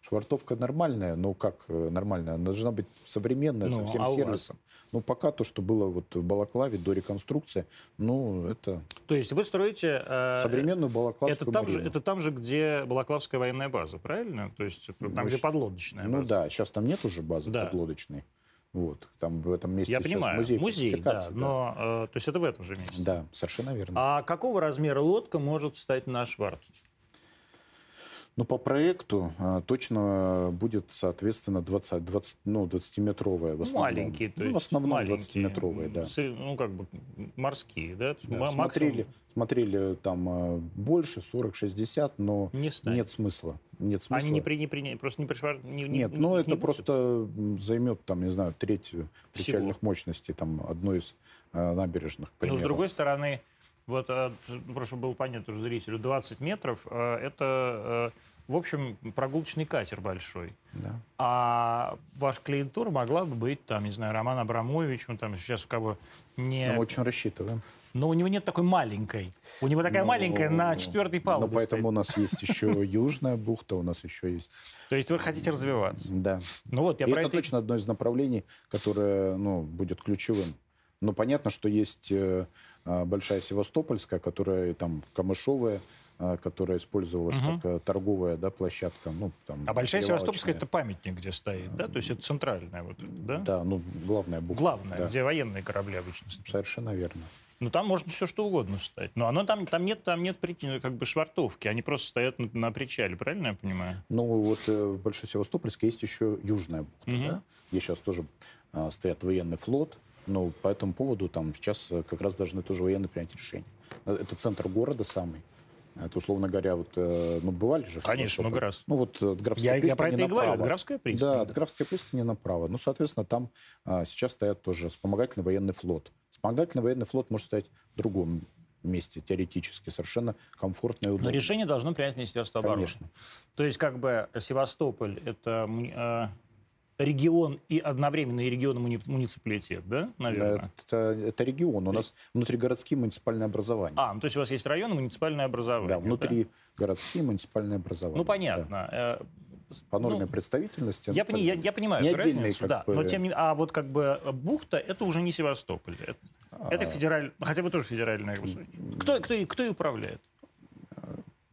Швартовка нормальная, но как э, нормальная? Она должна быть современная, Ну, со всем а сервисом. Ну, пока то, что было вот в Балаклаве до реконструкции, ну, это То есть вы строите... э, современную это Балаклавскую там, же, это там же, где Балаклавская военная база, правильно? То есть это там, Ну, где подлодочная Ну база. да, сейчас там нет уже базы Да. подлодочной. Вот, там в этом месте Я сейчас понимаю, музей, музей, да, да. но э, то есть это в этом же месте. Да, совершенно верно. А какого размера лодка может стать на шварт? Ну, по проекту а, точно будет, соответственно, 20, 20, ну, 20-метровая в основном. Маленькие, то ну, есть в основном маленькие, 20-метровые, да. Ну, как бы морские, да? Да, смотрели, смотрели там а, больше, 40-60, но Не станет. нет смысла. Нет смысла. Они не при, не при, просто не при швар... не, не- Нет, не- ну это не будет? просто м, займет, там, не знаю, треть причальных мощностей там, одной из а, набережных, Но с другой стороны, вот, э, ну, чтобы было понятно уже зрителю, 20 метров э, это, э, в общем, прогулочный катер большой. Да. А ваш клиентура могла бы быть, там, не знаю, Роман Абрамович, он там сейчас как бы не... Мы очень рассчитываем. Но у него нет такой маленькой. У него такая Ну, маленькая на четвертой палубе Ну, поэтому у стоит. нас есть еще Южная бухта, у нас еще есть... То есть вы хотите развиваться. Да. Ну вот, я это это... точно одно из направлений, которое ну, будет ключевым. Но понятно, что есть э, а, большая Севастопольская, которая там камышовая, которая использовалась Мгм. как э, торговая да, площадка. Ну, там, А Большая Севастопольская это памятник, где стоит, да? То есть это центральная вот, эта, да? Да, ну, главная бухта. Главная, да. где военные корабли обычно стоят. Совершенно верно. Ну, там можно все что угодно встать. Но оно там, там нет, там нет причин, как бы швартовки. Они просто стоят на, на причале, правильно я понимаю? Ну, вот э, в Большой Севастопольске есть еще Южная бухта, Мгм. да, где сейчас тоже а, стоят военный флот. Но по этому поводу там сейчас э, как раз должны тоже военные принять решение. Э, Это центр города самый. Это, условно говоря, вот, э, ну, бывали же Конечно, много раз. Ну, вот от Графской Я, я пристани про это и говорю. направо. Графская пристань. Да, от Графской пристани направо. Ну, соответственно, там а, сейчас стоят тоже вспомогательный военный флот. Вспомогательный военный флот может стоять в другом месте, теоретически, совершенно комфортно и Но удобно. решение должно принять Министерство обороны. Конечно. То есть, как бы Севастополь это э, регион и одновременно и регион и муни- муниципалитет, да, наверное? Это, это регион. У нас внутригородские муниципальные образования. А, ну, то есть у вас есть район и муниципальное образование. да, внутри городские муниципальные образования. Ну, понятно. Э, Да. По норме Ну, представительности. Я, это- пони- я, я понимаю не разницу, как да. бы- Но тем не а вот как бы бухта это уже не Севастополь. Это, это А, федераль... Хотя вы тоже федеральная. Кто, кто, кто и управляет?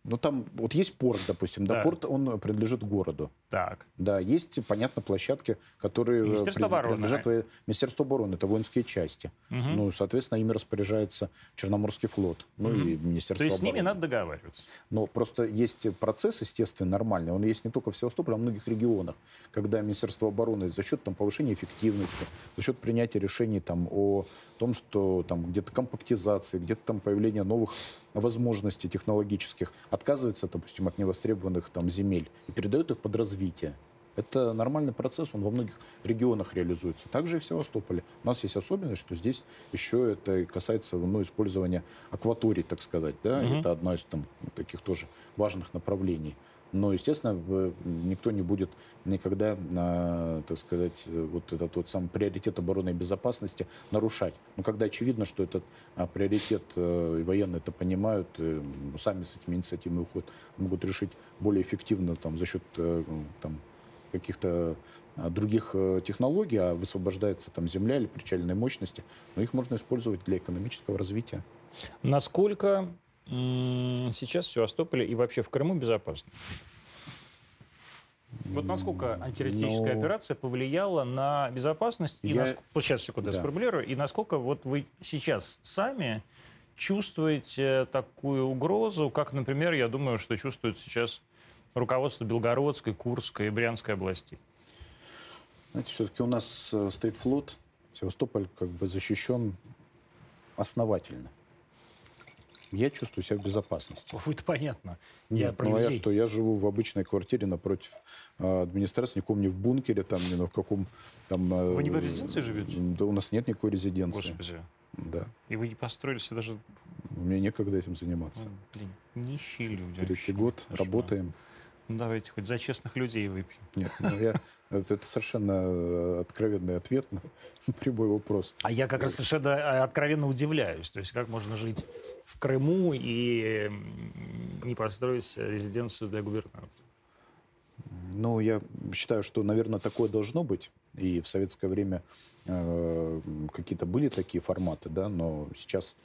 Ну, там вот есть порт, допустим. Да, Да. порт, он принадлежит городу. Так. Да, есть, понятно, площадки, которые э, Министерство обороны. принадлежат во- Министерству обороны, это воинские части. Мгм. Ну, соответственно, ими распоряжается Черноморский флот, ну Мгм. и Министерство То есть с обороны. ними надо договариваться. Но просто есть процесс, естественно, нормальный. Он есть не только в Севастополе, а в многих регионах, когда Министерство обороны за счет там, повышения эффективности, за счет принятия решений там, о том, что там где-то компактизации, где-то там появления новых возможностей технологических, отказывается, допустим, от невостребованных там, земель и передает их под развитие. Это нормальный процесс, он во многих регионах реализуется. Также и в Севастополе. У нас есть особенность, что здесь еще это касается ну, использования акваторий, так сказать. Да? Мгм. Это одно из там, таких тоже важных направлений. Но, естественно, никто не будет никогда, а, так сказать, вот этот вот сам приоритет обороны и безопасности нарушать. Но когда очевидно, что этот а, приоритет, э, и военные это понимают, сами с этими инициативами уходят, могут решить более эффективно там, за счет э, там, каких-то а, других э, технологий, а высвобождается там земля или причальные мощности, но их можно использовать для экономического развития. Насколько сейчас в Севастополе и вообще в Крыму безопасно? Вот насколько антитеррористическая Ну, операция повлияла на безопасность? И я- наск- сейчас, секунду, я Да. сформулирую. И насколько вот вы сейчас сами чувствуете такую угрозу, как, например, я думаю, что чувствует сейчас руководство Белгородской, Курской и Брянской областей? Знаете, все-таки у нас э, стоит флот, Севастополь как бы защищен основательно. Я чувствую себя в безопасности. Вы это понятно. я Нет, про ну а я людей. что? Я живу в обычной квартире напротив э, администрации, никаком не в бункере, там, не в каком там... э, Вы не в резиденции живете? Да, у нас нет никакой резиденции. Господи. Да. И вы не построили себе даже... Мне некогда этим заниматься. ну, блин, нищие люди. Третий год Кошмар. работаем. Ну, давайте хоть за честных людей выпьем. Нет, ну я, это, это совершенно э, откровенный ответ на прямой вопрос. А я как раз совершенно э, откровенно удивляюсь. То есть как можно жить в Крыму и не построить резиденцию для губернатора? Ну, я считаю, что, наверное, такое должно быть. И в советское время э, какие-то были такие форматы, да, но сейчас,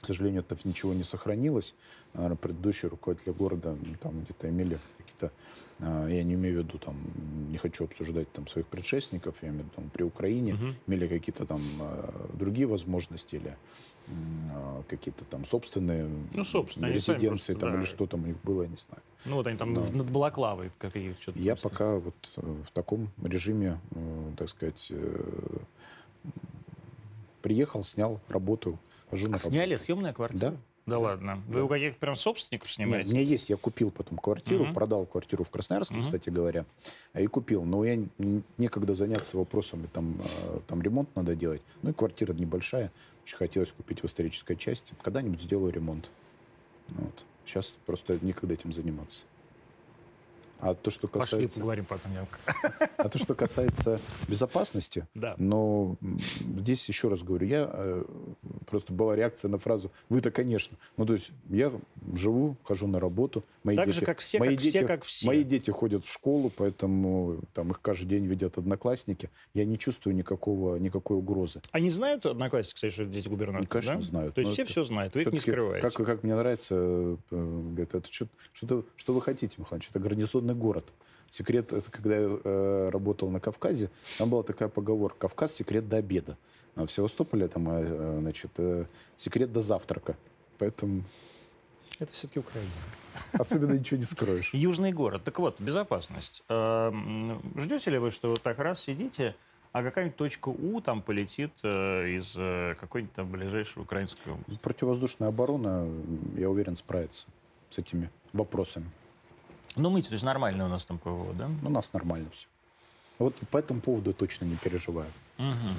к сожалению, это ничего не сохранилось. Наверное, предыдущие руководители города ну, там где-то имели какие-то, э, я не имею в виду, там, не хочу обсуждать там своих предшественников, я имею в виду там, при Украине, Мгм. имели какие-то там э, другие возможности или э, какие-то там собственные Ну, собственно, резиденции просто, там, да. или что там у них было, я не знаю. Ну, вот они там в- над Балаклавой какие что-то. Я просто. пока вот э, в таком режиме, э, так сказать, э, приехал, снял, работаю, хожу на А сняли съемная квартира? Да. Да ладно. Вы Да. у каких-то прям собственников Нет, снимаете? у меня есть, я купил потом квартиру, Мгм. продал квартиру в Красноярске, Мгм. кстати говоря, и купил. Но я некогда заняться вопросами, там, э, там ремонт надо делать. Ну и квартира небольшая, очень хотелось купить в исторической части. Когда-нибудь сделаю ремонт. Вот. Сейчас просто некогда этим заниматься. А то, что Пошли касается... поговорим потом. я- А то, что касается безопасности, Да. но здесь еще раз говорю, я э, просто была реакция на фразу «вы-то, конечно». Ну, то есть я живу, хожу на работу. Мои Так дети, же, как все, мои как все, дети- как все. Мои дети ходят в школу, поэтому там их каждый день видят одноклассники. Я не чувствую никакого, никакой угрозы. Они знают, одноклассники, кстати, что дети губернатора? Конечно, да? знают. То есть все все знают, вы их не скрываете. Как, как мне нравится, э, говорит, это что, что, что вы хотите, Михаил? Это гарнизонный город. Секрет, это когда я э, работал на Кавказе, там была такая поговорка, Кавказ секрет до обеда. А в Севастополе там, э, значит, э, секрет до завтрака. Поэтому Это все-таки Украина. особенно ничего не скроешь. Южный город. Так вот, безопасность. Эм, Ждете ли вы, что вот так раз сидите, а какая-нибудь точка У там полетит э, из э, какой-нибудь там ближайшей украинской области? Противовоздушная оборона, я уверен, справится с этими вопросами. Ну, мы, то есть нормально у нас там ПВО, да? У нас нормально все. Вот по этому поводу точно не переживаю. Мгм.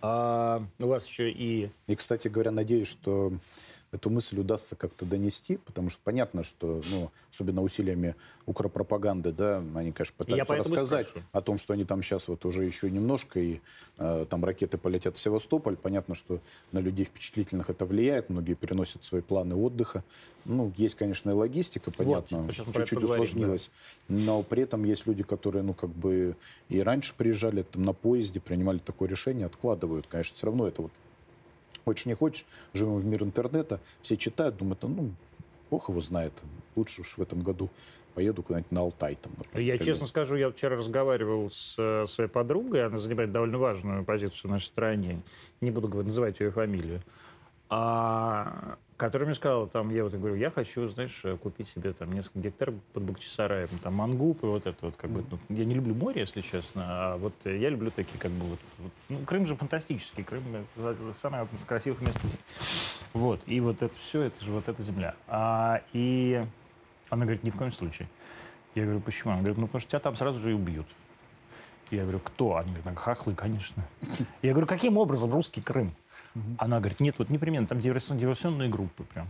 А у вас еще и... И, кстати говоря, надеюсь, что эту мысль удастся как-то донести, потому что понятно, что, ну, особенно усилиями укропропаганды, да, они, конечно, пытаются рассказать о том, что они там сейчас вот уже еще немножко, и э, там ракеты полетят в Севастополь. Понятно, что на людей впечатлительных это влияет, многие переносят свои планы отдыха. Ну, есть, конечно, и логистика, понятно, это чуть-чуть поговорим, усложнилось. Но при этом есть люди, которые, ну, как бы и раньше приезжали там на поезде, принимали такое решение, откладывают. Конечно, все равно это вот Хочешь не хочешь, живем в мир интернета, все читают, думают, ну, Бог его знает. Лучше уж в этом году поеду куда-нибудь на Алтай. Там, например, Я честно скажу, я вчера разговаривал с э, своей подругой, она занимает довольно важную позицию в нашей стране, не буду называть ее фамилию, а, которая мне сказала, там, я вот говорю, я хочу, знаешь, э, купить себе там несколько гектаров под Бахчисараем, там, мангуб и вот это вот, как бы, ну, я не люблю море, если честно, а вот э, я люблю такие, как бы, вот, вот, ну, Крым же фантастический, Крым э, самое одно из красивых мест. Вот, и вот это все, это же вот эта земля. А, и она говорит, ни в коем случае. Я говорю, почему? Она говорит, ну, потому что тебя там сразу же и убьют. Я говорю, кто? Они говорят, «Ну, хахлы, конечно. Я говорю, каким образом русский Крым? Она говорит, нет, вот непременно, там диверсион- диверсионные группы прям.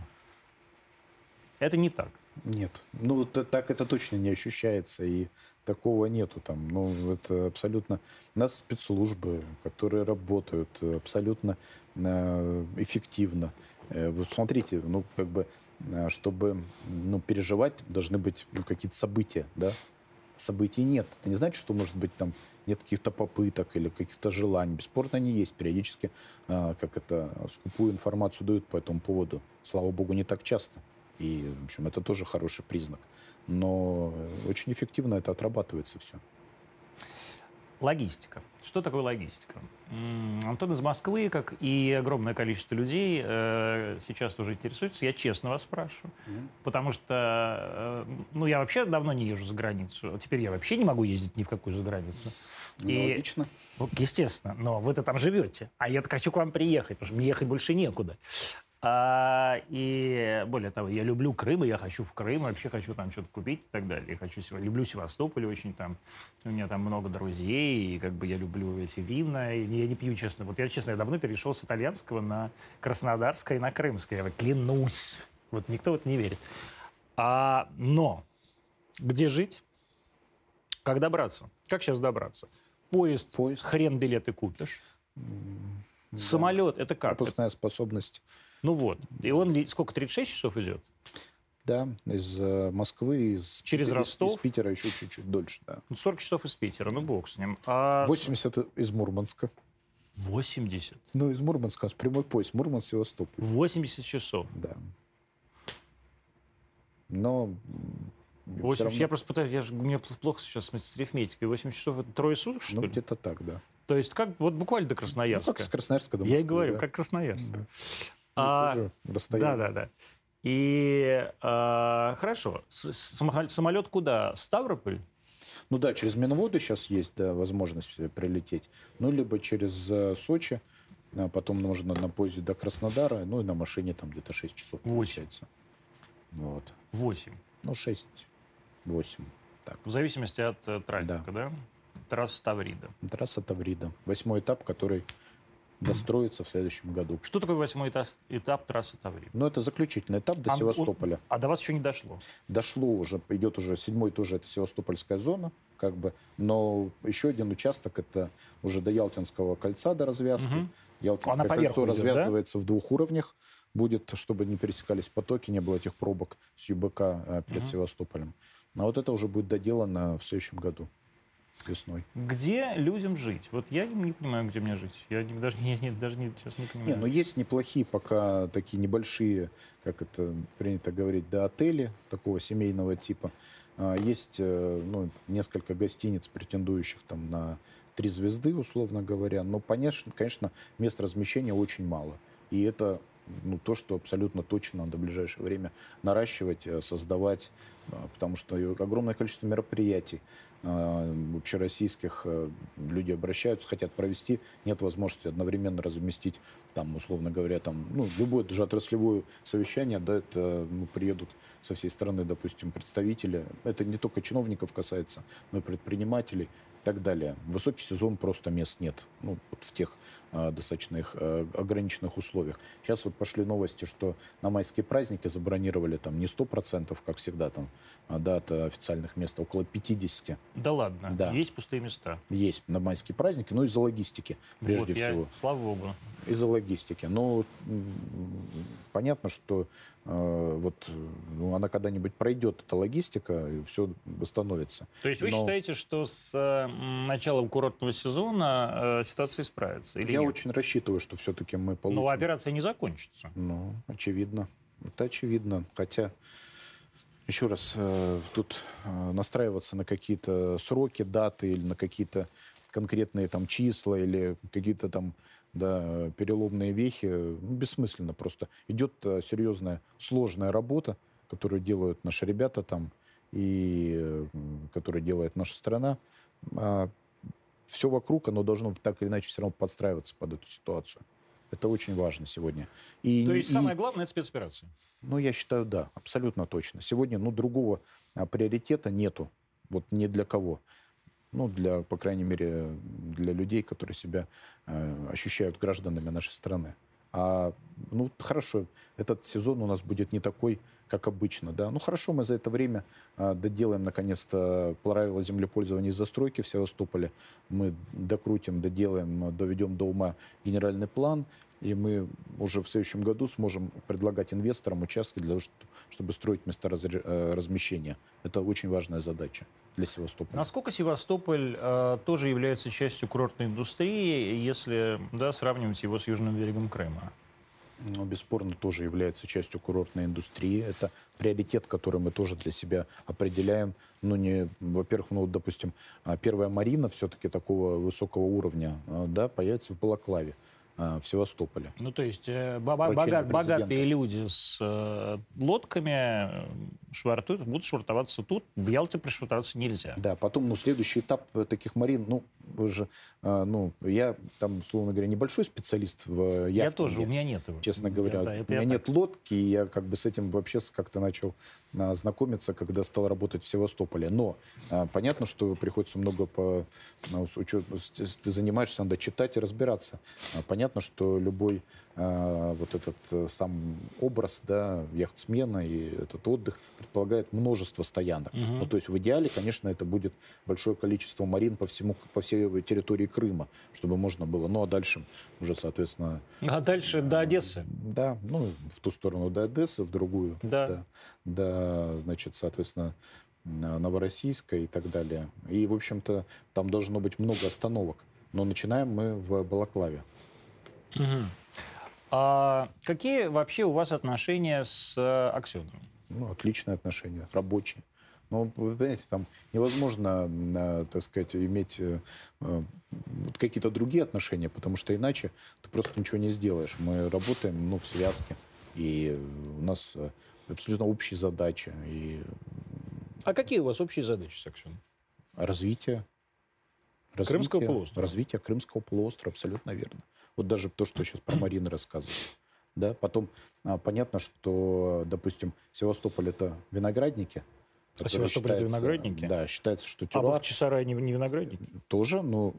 Это не так. Нет. Ну, вот так это точно не ощущается, и такого нету там. Ну, это абсолютно... У нас спецслужбы, которые работают э, абсолютно э, эффективно. Э, Вот смотрите, ну, как бы, чтобы ну, переживать, должны быть ну, какие-то события, да? Событий нет. Это не значит, что, может быть, там нет каких-то попыток или каких-то желаний. Бесспорно, они есть. Периодически, э, как это, скупую информацию дают по этому поводу. Слава богу, не так часто. И, в общем, это тоже хороший признак. Но очень эффективно это отрабатывается все. Логистика. Что такое логистика? Антон из Москвы, как и огромное количество людей, э, сейчас тоже интересуется. Я честно вас спрашиваю. Потому что, э, ну, я вообще давно не езжу за границу. А Теперь я вообще не могу ездить ни в какую за границу. И- Логично. Ну, естественно, но вы-то там живете. А я-то хочу к вам приехать, потому что мне ехать больше некуда. А, и более того, я люблю Крым, и я хочу в Крым, вообще хочу там что-то купить и так далее. Я хочу, люблю Севастополь очень там. У меня там много друзей, и как бы я люблю эти вина. И я не пью, честно. Вот я, честно, я давно перешел с итальянского на краснодарское и на крымское. Я вот клянусь. Вот никто в это не верит. А, но где жить? Как добраться? Как сейчас добраться? Поезд, Поезд. хрен билеты купишь. Самолет, это как? Пропускная способность. Ну вот. И он сколько, 36 часов идет? Да, из э, Москвы, из, Через из- Ростов? из Питера еще чуть-чуть дольше, да. Ну, 40 часов из Питера, ну бог с ним. А с- 80 из Мурманска. 80. Ну, из Мурманска у нас прямой поезд. Мурманск, Севастополь. 80 часов. Да. Но... м, 80, всё равно- Я просто пытаюсь, я же, мне пл- плохо сейчас с с арифметикой. 80 часов это трое суток, что Ну, ли? где-то так, да. То есть как, вот буквально до Ну, Красноярска. как с Красноярска до я и Москвы, говорю, да. как Красноярск. Да. А, тоже расстояние. Да, да, да. И а, хорошо. Самолет- куда? Ставрополь? Ну да, через Минводы сейчас есть да, возможность э, прилететь. Ну, либо через э, Сочи, а потом можно на поезде до Краснодара, ну и на машине там где-то 6 часов Восемь. получается. Вот. 8. Ну, 6, 8. Так. В зависимости от э, трафика, да? Трасса Таврида. Трасса Таврида. Восьмой этап, который достроится в следующем году. Что такое восьмой этап, этап трассы Таврида? Но это заключительный этап до А, Севастополя. А до вас еще не дошло. Дошло уже, идет уже седьмой тоже, это Севастопольская зона, как бы. Но еще один участок, это уже до Ялтинского кольца, до развязки. Мгм. Ялтинское Она кольцо идет, да? развязывается в двух уровнях. Будет, чтобы не пересекались потоки, не было этих пробок с ЮБК э, перед Мгм. Севастополем. А вот это уже будет доделано в следующем году, весной. Где людям жить? Вот я не, понимаю, где мне жить. Я не- даже, не, не- даже не, сейчас не Не, понимаю. ну есть неплохие пока такие небольшие, как это принято говорить, да, отели такого семейного типа. А, Есть э, ну, несколько гостиниц, претендующих там на три звезды, условно говоря. Но, конечно, конечно, мест размещения очень мало. И это ну, то, что абсолютно точно надо в ближайшее время наращивать, э, создавать, а, потому что огромное количество мероприятий а, общероссийских э, люди обращаются, хотят провести, нет возможности одновременно разместить, там, условно говоря, там, ну, любое даже отраслевое совещание, да, это ну, приедут со всей страны, допустим, представители. Это не только чиновников касается, но и предпринимателей и так далее. Высокий сезон просто мест нет. Ну, вот в тех достаточно их а, ограниченных условиях. Сейчас вот пошли новости, что на майские праздники забронировали там не 100%, как всегда, там, а, да, от официальных мест, а около 50 Да ладно, Да. есть пустые места. есть на майские праздники, ну, из-за логистики, прежде Вот я- всего. слава богу. Из-за логистики. Но м, понятно, что э, вот э, ну, она когда-нибудь пройдет, эта логистика, и все восстановится. То есть вы Но считаете, что с э, началом курортного сезона э, ситуация исправится? Или я очень рассчитываю, что все-таки мы получим. Но операция не закончится. Ну, очевидно. это очевидно. Хотя, еще раз, э, тут э, настраиваться на какие-то сроки, даты или на какие-то конкретные там числа или какие-то там да, переломные вехи, ну, бессмысленно просто. Идет э, серьезная, сложная работа, которую делают наши ребята там и которую делает наша страна. Все вокруг, оно должно так или иначе все равно подстраиваться под эту ситуацию. Это очень важно сегодня. И, То есть и, самое главное – это спецоперация? Ну, я считаю, да, абсолютно точно. Сегодня, ну, другого а, приоритета нету. Вот ни для кого ну, для, по крайней мере, для людей, которые себя э, ощущают гражданами нашей страны. А, ну, хорошо, этот сезон у нас будет не такой, как обычно, да. Ну, хорошо, мы за это время э, доделаем, наконец-то, правила землепользования и застройки в Севастополе. Мы докрутим, доделаем, доведем до ума генеральный план, и мы уже в следующем году сможем предлагать инвесторам участки для того, чтобы строить места э, размещения. Это очень важная задача для Севастополя. Насколько Севастополь э, тоже является частью курортной индустрии, если да, сравнивать его с южным берегом Крыма? Ну, бесспорно, тоже является частью курортной индустрии. Это приоритет, который мы тоже для себя определяем. Ну, не, во-первых, ну, допустим, а, первая марина все-таки такого высокого уровня, а, да, появится в Балаклаве. А, в Севастополе. Ну, то есть э, бога- богатые люди с э, лодками э, швартуют, будут швартоваться тут. В Ялте пришвартоваться нельзя. Да, потом, ну, следующий этап таких марин, ну, вы же, э, ну, я там, условно говоря, небольшой специалист в яхтинге. Я тоже, у меня нет его. Честно говоря, это, это у меня нет так. лодки, и я как бы с этим вообще как-то начал знакомиться, когда стал работать в Севастополе. Но а, понятно, что приходится много по... Ну, учет, ты занимаешься, надо читать и разбираться. А, понятно, что любой а, вот этот э, сам образ, да, яхтсмена и этот отдых предполагает множество стоянок. Угу. Ну, то есть в идеале, конечно, это будет большое количество марин по всему, по всей территории Крыма, чтобы можно было, ну а дальше уже, соответственно... А дальше до Одессы? Да, ну в ту сторону до Одессы, в другую. Да. До, до значит, соответственно, Новороссийска и так далее. И, в общем-то, там должно быть много остановок. Но начинаем мы в Балаклаве. Угу. А какие вообще у вас отношения с э, Аксеновым? Ну, отличные отношения, рабочие. Но, вы понимаете, там невозможно, э, так сказать, иметь э, какие-то другие отношения, потому что иначе ты просто ничего не сделаешь. Мы работаем ну, в связке, и у нас абсолютно общие задачи. И... А какие у вас общие задачи с Аксеновым? Развитие. развитие Крымского полуострова? Развитие Крымского полуострова, абсолютно верно. Вот даже то, что сейчас про Марина рассказывает. Да? Потом а, понятно, что, допустим, Севастополь это виноградники. А Севастополь это виноградники? Да, считается, что а теруар... А Бахчисарай не, не виноградники? Тоже, но...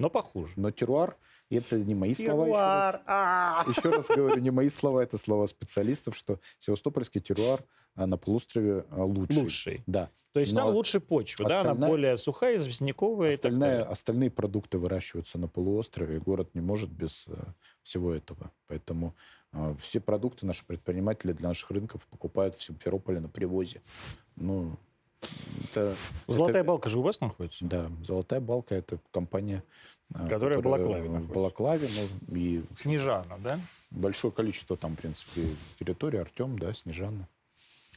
Но похуже. Но теруар, это не мои теруар. слова. Еще раз, а! еще раз говорю, не мои слова, это слова специалистов, что севастопольский теруар а, на полуострове лучший. Лучший. Да. То есть Но там лучше почва, да, она более сухая, известняковая остальная, и. Остальные продукты выращиваются на полуострове, город не может без э, всего этого. Поэтому э, все продукты наши предприниматели для наших рынков покупают в Симферополе на привозе. Ну, это, Золотая это, балка же у вас находится? Да, Золотая балка это компания, э, которая, которая в Балаклаве находится. Балаклаве, ну, и Снежана, да? Большое количество там, в принципе, территории. Артем, да, Снежана.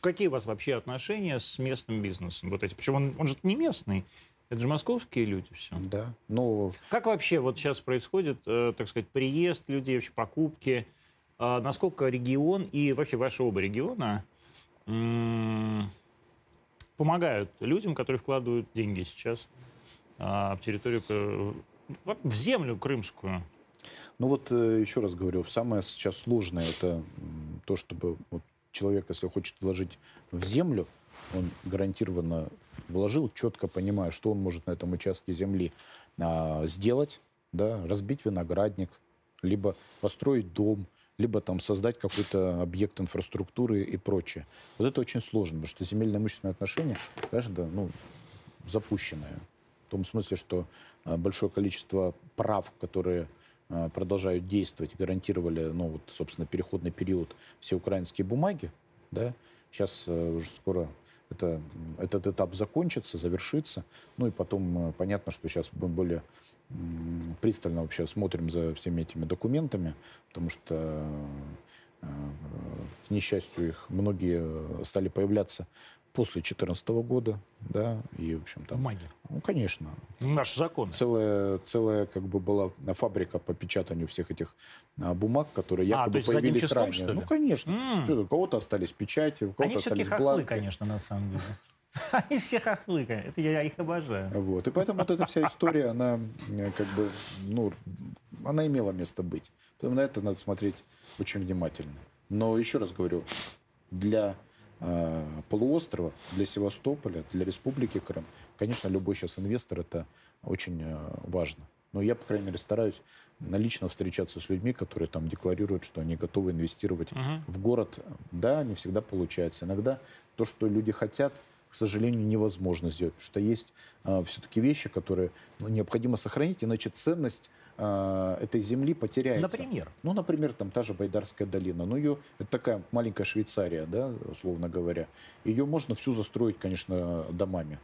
Какие у вас вообще отношения с местным бизнесом? Вот эти, причем он, он же не местный. Это же московские люди все. Да. Ну... Как вообще вот сейчас происходит, э, так сказать, приезд людей, вообще покупки? Э, насколько регион и вообще ваши оба региона э, помогают людям, которые вкладывают деньги сейчас э, в территорию, э, в землю крымскую? Ну вот э, еще раз говорю, самое сейчас сложное это то, чтобы вот человек, если хочет вложить в землю, он гарантированно вложил, четко понимая, что он может на этом участке земли а, сделать, да, разбить виноградник, либо построить дом, либо там создать какой-то объект инфраструктуры и прочее. Вот это очень сложно, потому что земельно-имущественные отношения, конечно, ну, запущенные. В том смысле, что а, большое количество прав, которые Э, продолжают действовать, гарантировали, ну, вот, собственно, переходный период все украинские бумаги, да, сейчас э, уже скоро это, этот этап закончится, завершится, ну и потом э, понятно, что сейчас более пристально вообще смотрим за всеми этими документами, потому что Э, К несчастью, их многие э, стали появляться после 2014 года, да, и, в общем, там... Бумаги. Ну, конечно. Наш закон. Целая, целая как бы была фабрика по печатанию всех этих а, бумаг, которые А, якобы то есть появились числом, ранее. что ли? Ну, конечно. М. Что, у кого-то остались печати, у кого-то Они остались хохлы, бланки. конечно, на самом деле. Они все хохлы, это я их обожаю. Вот. И поэтому вот эта вся история, она э, как бы, ну, она имела место быть. Поэтому на это надо смотреть очень внимательно. Но еще раз говорю, для э, полуострова, для Севастополя, для Республики Крым, конечно, любой сейчас инвестор это очень э, важно. Но я, по крайней мере, стараюсь лично встречаться с людьми, которые там декларируют, что они готовы инвестировать Мгм. в город. Да, не всегда получается. Иногда то, что люди хотят, к сожалению, невозможно сделать. Потому что есть все-таки вещи, которые ну, необходимо сохранить, иначе ценность а, этой земли потеряется. Например? Ну, например, там та же Байдарская долина. Ну, ее, это такая маленькая Швейцария, да, условно говоря. Ее можно всю застроить, конечно, домами.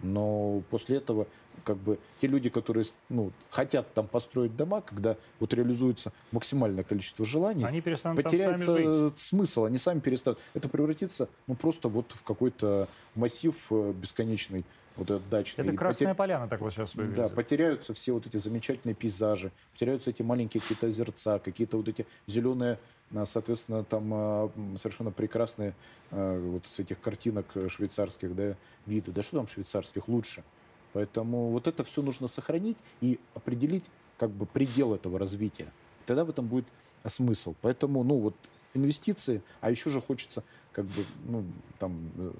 Но после этого, как бы, те люди, которые ну, хотят там построить дома, когда вот реализуется максимальное количество желаний, Они перестанут там потеряется сами жить. смысл, они сами перестанут. Это превратится, ну, просто вот в какой-то массив э, бесконечный, вот этот дачный. Это И Красная потер- Поляна так вот сейчас да, выглядит. потеряются все вот эти замечательные пейзажи, потеряются эти маленькие какие-то озерца, какие-то вот эти зеленые, а, соответственно, там а, совершенно прекрасные а, вот с этих картинок э, швейцарских, да, виды. Да что там швейцарских, лучше. Поэтому вот это все нужно сохранить и определить как бы предел этого развития. Тогда в этом будет смысл. Поэтому, ну вот, инвестиции, а еще же хочется как бы, ну, там, э,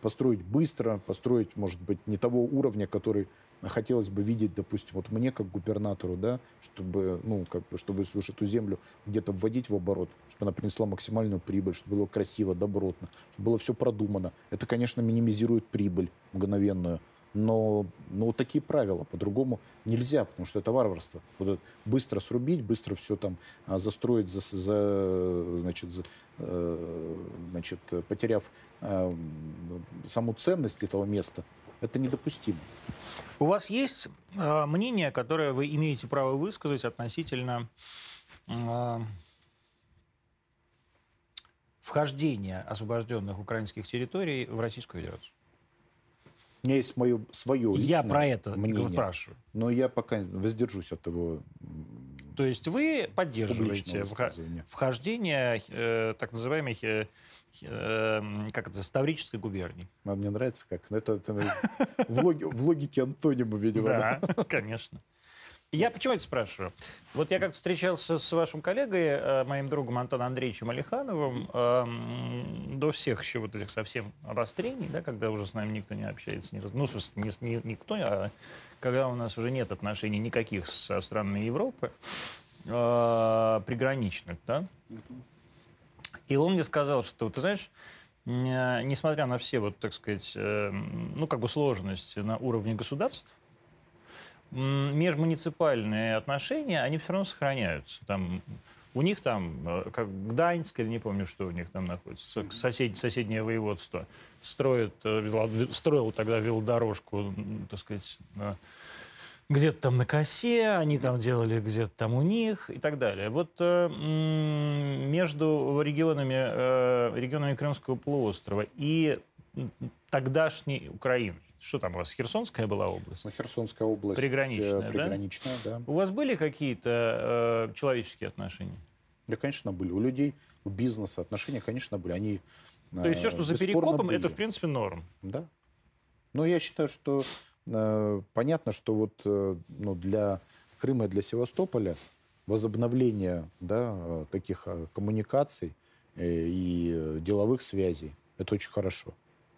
построить быстро, построить, может быть, не того уровня, который хотелось бы видеть, допустим, вот мне как губернатору, да, чтобы, ну, как бы, чтобы уж эту землю где-то вводить в оборот, чтобы она принесла максимальную прибыль, чтобы было красиво, добротно, чтобы было все продумано. Это, конечно, минимизирует прибыль мгновенную, но, но вот такие правила, по-другому нельзя, потому что это варварство. Вот это быстро срубить, быстро все там а, застроить, за, за, значит, за, э, значит, потеряв м, саму ценность этого места, это недопустимо. У вас есть э, мнение, которое вы имеете право высказать относительно вхождения освобожденных украинских территорий в Российскую Федерацию? У меня есть мое свое Я личное про это мнение, спрашиваю. но я пока воздержусь от его То есть вы поддерживаете вхождение э, так называемой э, э, как это, Ставрической губернии? А Мне нравится как. Ну, Это, это в, логи- в логике антонима, видимо. Да, конечно. Я почему это спрашиваю? Вот я как-то встречался с вашим коллегой, э, моим другом Антоном Андреевичем Алихановым, эм, до всех еще вот этих совсем обострений, да, когда уже с нами никто не общается, не ну, смысле, не, никто, а когда у нас уже нет отношений никаких со странами Европы, э, приграничных, да, и он мне сказал, что, ты знаешь, э, несмотря на все, вот, так сказать, э, ну, как бы сложности на уровне государств, межмуниципальные отношения, они все равно сохраняются. Там, у них там, э, как Гданьск, или не помню, что у них там находится, сосед, соседнее воеводство, строит, э, строил тогда велодорожку, так сказать, где-то там на косе, они там делали где-то там у них и так далее. Вот э, между регионами, э, регионами Крымского полуострова и тогдашней Украины, что там у вас, Херсонская была область? Ну, Херсонская область. Приграничная, э, да? Приграничная, да. У вас были какие-то э, человеческие отношения? Да, конечно, были. У людей, у бизнеса отношения, конечно, были. Они То есть все, что за перекопом, это, в принципе, норм. Да. Но я считаю, что э, понятно, что вот э, ну, для Крыма и для Севастополя возобновление да, э, таких э, коммуникаций э, и э, деловых связей это очень хорошо.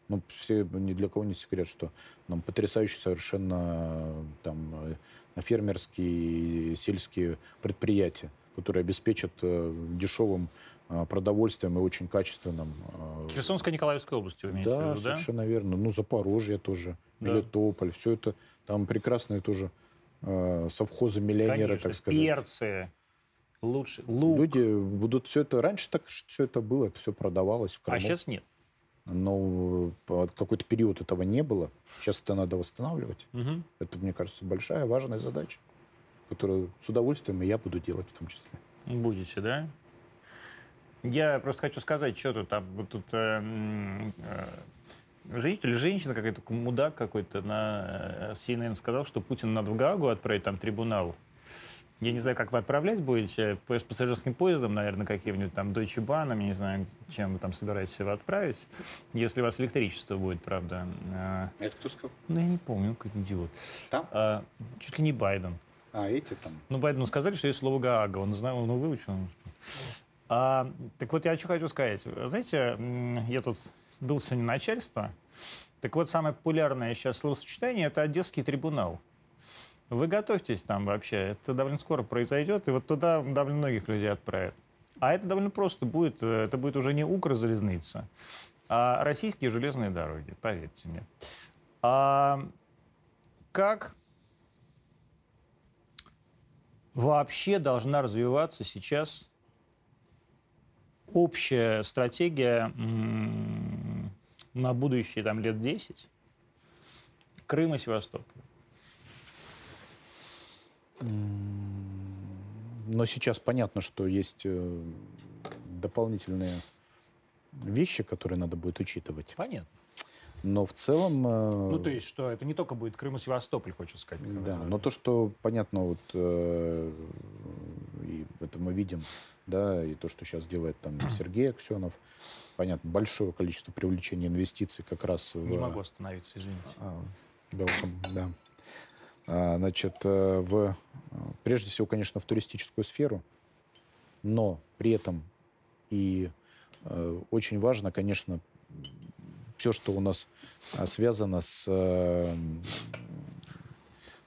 Ну, все, ни для кого не секрет, что нам потрясающие совершенно там э, фермерские сельские предприятия, которые обеспечат э, дешевым э, продовольствием и очень качественным Херсонская Николаевская область, вы имеете да, в виду, да? совершенно верно. Ну, Запорожье тоже, Да. Мелитополь, все это там прекрасные тоже совхозы, миллионеры, Конечно, так сказать. перцы, лучше, лук. Люди будут все это... Раньше так все это было, это все продавалось в Крыму. а сейчас нет. Но э, какой-то период этого не было. Сейчас это надо восстанавливать. Мгм. Это, мне кажется, большая, важная задача, которую с удовольствием и я буду делать в том числе. Будете, да? Я просто хочу сказать, что тут вот тут э, э, или женщина какая-то, мудак какой-то на э, CNN сказал, что Путин надо в Гаагу отправить, там трибунал. Я не знаю, как вы отправлять будете, с пассажирским поездом, наверное, каким-нибудь там Deutsche Bahn, я не знаю, чем вы там собираетесь его отправить, если у вас электричество будет, правда. А это кто сказал? Ну, я не помню, какой-то идиот. Там? А, чуть ли не Байден. А, эти там? Ну, Байдену сказали, что есть слово Гаага, он знал, он выучил. А, так вот, я что хочу сказать. Знаете, я тут был сегодня начальство, так вот, самое популярное сейчас словосочетание – это Одесский трибунал. Вы готовьтесь там вообще, это довольно скоро произойдет, и вот туда довольно многих людей отправят. А это довольно просто будет, э, это будет уже не Укрзалезница, а российские железные дороги, поверьте мне. А как вообще должна развиваться сейчас общая стратегия на будущие там, лет 10 Крым и Севастополь? Но сейчас понятно, что есть э, дополнительные вещи, которые надо будет учитывать. Понятно. Но в целом... Э, ну, то есть, что это не только будет Крым и Севастополь, хочешь сказать. Да, но то, что понятно, вот, э, и это мы видим, да, и то, что сейчас делает там Сергей Аксенов, понятно, большое количество привлечения инвестиций как раз в... Не могу остановиться, извините. А, welcome, да. А, значит, э, в, прежде всего, конечно, в туристическую сферу, но при этом и э, очень важно, конечно, все, что у нас а, связано с э,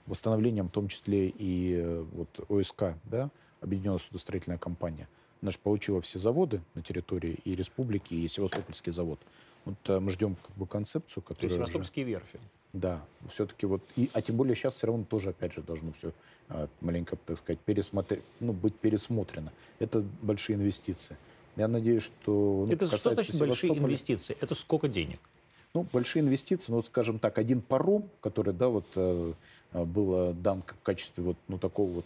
восстановлением, в том числе и вот ОСК, да, Объединенная судостроительная компания. Она же получила все заводы на территории и республики, и Севастопольский завод. Вот мы ждем как бы концепцию, которая... То есть Севастопольские уже... верфи. Да, все-таки вот, и, а тем более сейчас все равно тоже, опять же, должно все а, маленько, так сказать, пересмотреть, ну, быть пересмотрено. Это большие инвестиции. Я надеюсь, что... Ну, Это что значит большие инвестиции? Это сколько денег? Ну, большие инвестиции, ну, вот, скажем так, один паром, который, да, вот, э, э был дан в качестве вот, ну, такого вот,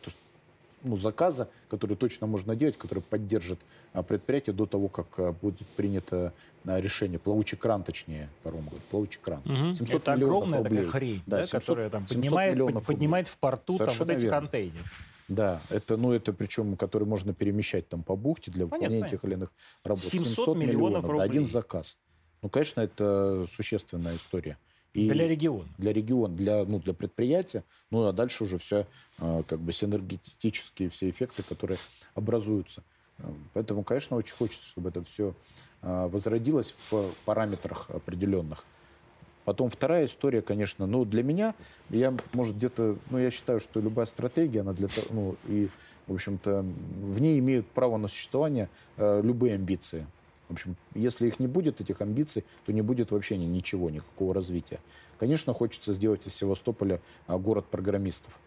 ну, заказа, который точно можно делать, который поддержит а, предприятие до того, как а, будет принято а, решение. Плавучий кран, точнее, паром говорит, плавучий кран. Угу. 700 Это огромная рублей. такая хрень, да, да, 700, которая там поднимает, поднимает в порту там, вот эти верно. контейнеры. Да, это, ну, это причем, который можно перемещать там по бухте для выполнения тех или иных работ. 700, 700 миллионов, миллионов рублей. один заказ. Ну, конечно, это существенная история. И для региона. Для региона, для, ну, для предприятия. Ну, а дальше уже все а, как бы синергетические все эффекты, которые образуются. Поэтому, конечно, очень хочется, чтобы это все а, возродилось в параметрах определенных. Потом вторая история, конечно, ну, для меня, я, может, где-то, ну, я считаю, что любая стратегия, она для того, ну, и, в общем-то, в ней имеют право на существование э, любые амбиции. В общем, если их не будет, этих амбиций, то не будет вообще ничего, никакого развития. Конечно, хочется сделать из Севастополя а, город программистов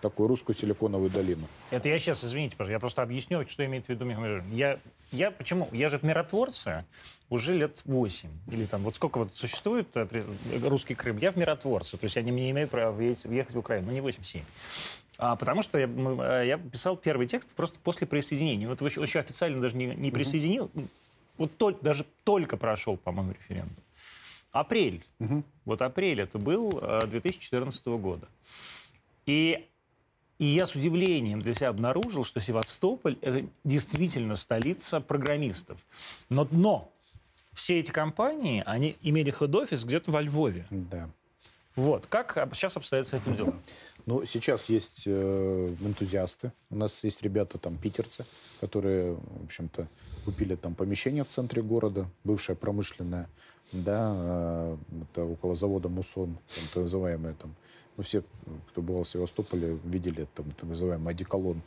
такую русскую силиконовую долину. Это я сейчас, извините, пожалуйста, я просто объясню, что имеет в виду Я, я почему? Я же в миротворце уже лет 8. Или там, вот сколько вот существует э, русский Крым, я в миротворце. То есть я не, не имею права въехать в Украину, ну не 8-7. А, потому что я, э, я писал первый текст просто после присоединения. Вот еще, еще официально даже не, не присоединил. Вот тол- даже только прошел, по-моему, референдум. Апрель. Угу. Вот апрель это был 2014 э, года. И, и я с удивлением для себя обнаружил, что Севастополь это действительно столица программистов. Но, но все эти компании, они имели хед-офис где-то во Львове. Да. Вот. Как сейчас обстоят с этим делом? Ну, сейчас есть э, энтузиасты. У нас есть ребята там питерцы, которые, в общем-то, купили там помещение в центре города, бывшее промышленное, да, э, это около завода Мусон, там, так называемое там, ну, все, кто был в Севастополе, видели там так называемый одеколон,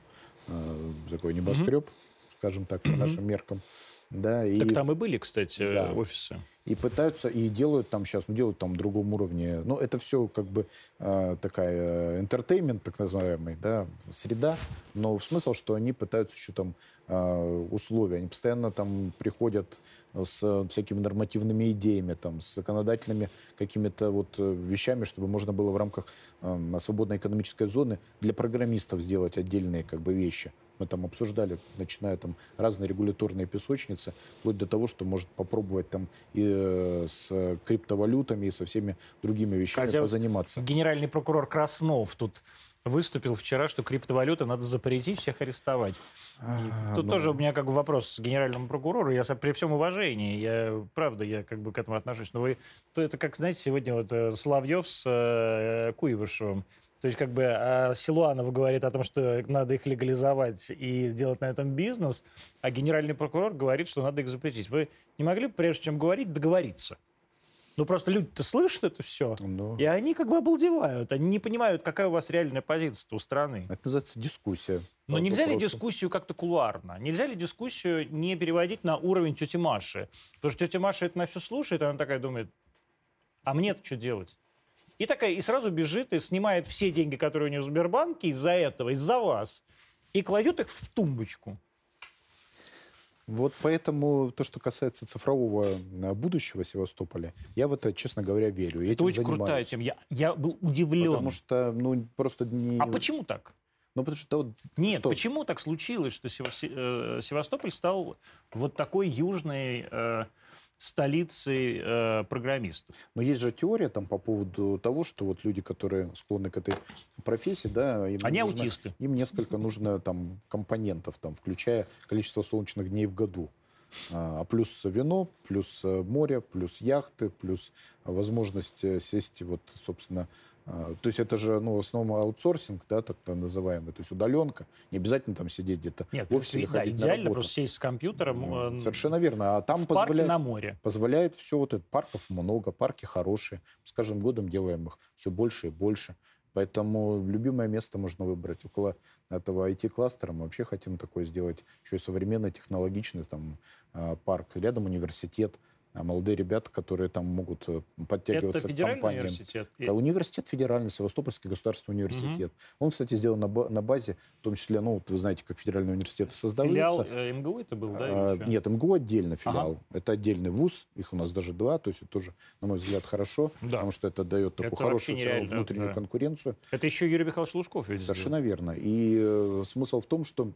э, такой небоскреб, mm-hmm. скажем так, по нашим меркам. Да, и, так там и были, кстати, да. офисы. И пытаются, и делают там сейчас, ну, делают там в другом уровне. Ну, это все как бы э, такая entertainment, так называемый, да, среда. Но смысл, что они пытаются еще там э, условия. Они постоянно там приходят с всякими нормативными идеями, там, с законодательными какими-то вот э, вещами, чтобы можно было в рамках э, свободной экономической зоны для программистов сделать отдельные как бы вещи Мы там обсуждали, начиная там разные регуляторные песочницы, вплоть до того, что может попробовать там и э, с криптовалютами, и со всеми другими вещами Хотя позаниматься. Генеральный прокурор Краснов тут выступил вчера, что криптовалюты надо запретить, всех арестовать. И А, Тут ну, тоже у меня как бы вопрос к генеральному прокурору. Я при всем уважении, я правда, я как бы к этому отношусь. Но вы, то это как, знаете, сегодня вот э, Соловьев с э, Куйвышевым. То есть как бы а Силуанов говорит о том, что надо их легализовать и делать на этом бизнес, а генеральный прокурор говорит, что надо их запретить. Вы не могли прежде чем говорить, договориться? Ну просто люди-то слышат это все, ну, и они как бы обалдевают. Они не понимают, какая у вас реальная позиция у страны. Это называется дискуссия. Но по нельзя ли вопросу. дискуссию как-то кулуарно? Нельзя ли дискуссию не переводить на уровень тети Маши? Потому что тетя Маша это на все слушает, и она такая думает, а мне-то что делать? И такая, и сразу бежит и снимает все деньги, которые у нее в Сбербанке из-за этого, из-за вас, и кладет их в тумбочку. Вот поэтому то, что касается цифрового э, будущего Севастополя, я в это, честно говоря, верю. и Это очень крутая занимаюсь. тема. Я, я был удивлен. Потому что, ну, просто не... А почему так? Ну, потому что вот Нет, что? почему так случилось, что э, Севастополь стал вот такой южной э, столицей э, программистов? Но есть же теория там по поводу того, что вот люди, которые склонны к этой профессии, да, им Они нужно- аутисты. им несколько нужно там компонентов, там, включая количество солнечных дней в году. А а плюс вино, плюс э, море, плюс яхты, плюс возможность э, сесть вот, собственно, то есть это же, ну, в основном аутсорсинг, да, так называемый, то есть удаленка. Не обязательно там сидеть где-то Нет, в офисе или да, ходить на идеально работу. просто сесть с компьютером Ну, э, Совершенно верно. А там в парке позволяет, на море. позволяет все вот это. Парков много, парки хорошие. С каждым годом делаем их все больше и больше. Поэтому любимое место можно выбрать. Около этого IT-кластера мы вообще хотим такое сделать. Еще и современный, технологичный там а, парк. Рядом университет. А молодые ребята, которые там могут э, Это подтягиваться к федеральный компаниям. университет? Университет федеральный, Севастопольский государственный университет. Он, кстати, сделан на, на базе, в том числе, ну, вот вы знаете, как федеральные университеты создаются. Филиал э, МГУ это был, да? А? Нет, МГУ отдельно филиал. Это отдельный вуз, их у нас даже два, то есть это тоже, на мой взгляд, хорошо, Да. потому что это дает такую Это хорошую нереально, внутреннюю да. конкуренцию. Это еще Юрий Михайлович Лужков ведь Совершенно верно. И э, смысл в том, что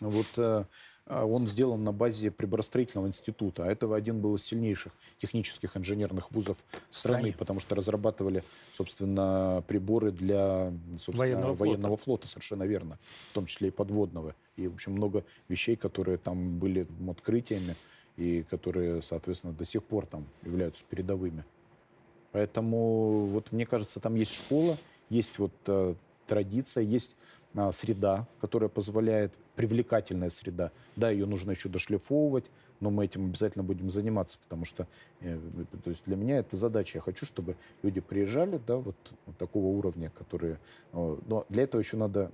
вот э, он сделан на базе приборостроительного института. А это один был из сильнейших технических инженерных вузов страны, стране. потому что разрабатывали, собственно, приборы для собственно, Военного военного, флота. совершенно верно, в том числе и подводного. И, в общем, много вещей, которые там были открытиями и которые, соответственно, до сих пор там являются передовыми. Поэтому, вот мне кажется, там есть школа, есть вот э, традиция, есть а, среда, которая позволяет, привлекательная среда. Да, ее нужно еще дошлифовывать, но мы этим обязательно будем заниматься, потому что э, то есть для меня это задача. Я хочу, чтобы люди приезжали, да, вот, вот такого уровня, которые... э, но для этого еще надо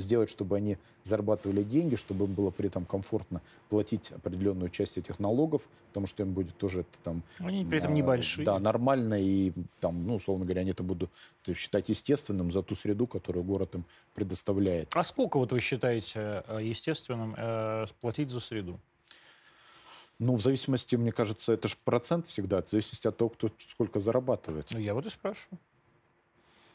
сделать, чтобы они зарабатывали деньги, чтобы им было при этом комфортно платить определенную часть этих налогов, потому что им будет тоже это там Они при этом а, небольшие. Да, нормально, и там, ну, условно говоря, они это будут считать естественным за ту среду, которую город им предоставляет. А сколько вот вы считаете э, естественным э, платить за среду? Ну, в зависимости, мне кажется, это же процент всегда, в зависимости от того, кто сколько зарабатывает. Ну, я вот и спрашиваю.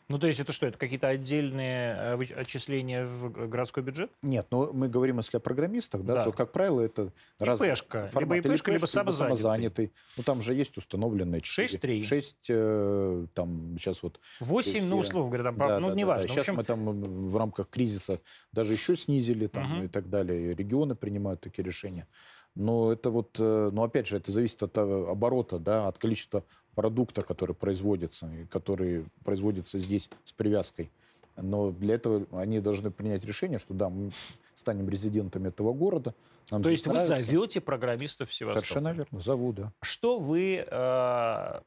Ну, то есть это что, это какие-то отдельные э, отчисления в городской бюджет? Нет, но мы говорим, если о программистах, да, Да. то, как правило, это разные ИПшка. Либо ИПшка, либо ИПшка, самозанятый. самозанятый. Ну, там же есть установленные... 6-3. 6, э, там, сейчас вот 8, ну, есть, условно говоря, там, Да, ну, да, да, неважно. да. В Сейчас общем, мы там в рамках кризиса даже еще снизили там, Мгм. и так далее. И регионы принимают такие решения. Но это вот, э, ну опять же, это зависит от э, оборота, да, от количества продукта, который производится, который производится здесь с привязкой. Но для этого они должны принять решение, что да, мы станем резидентами этого города. нам то есть вы нравится. зовете программистов в Севастополь? Совершенно верно, зову, да. Что вы, э,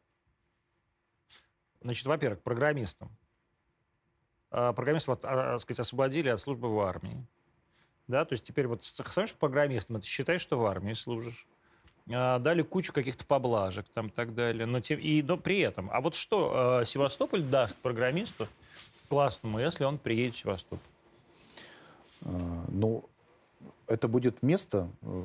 значит, во-первых, программистам. Э, Программистов, от- а, так сказать, освободили от службы в армии. Да, то есть теперь вот становишься программистом, это считай, что в армии служишь. А, Дали кучу каких-то поблажек там и так далее. Но, тем, и, но при этом, а вот что э, Севастополь даст программисту классному, если он приедет в Севастополь? А, Ну, это будет место, э,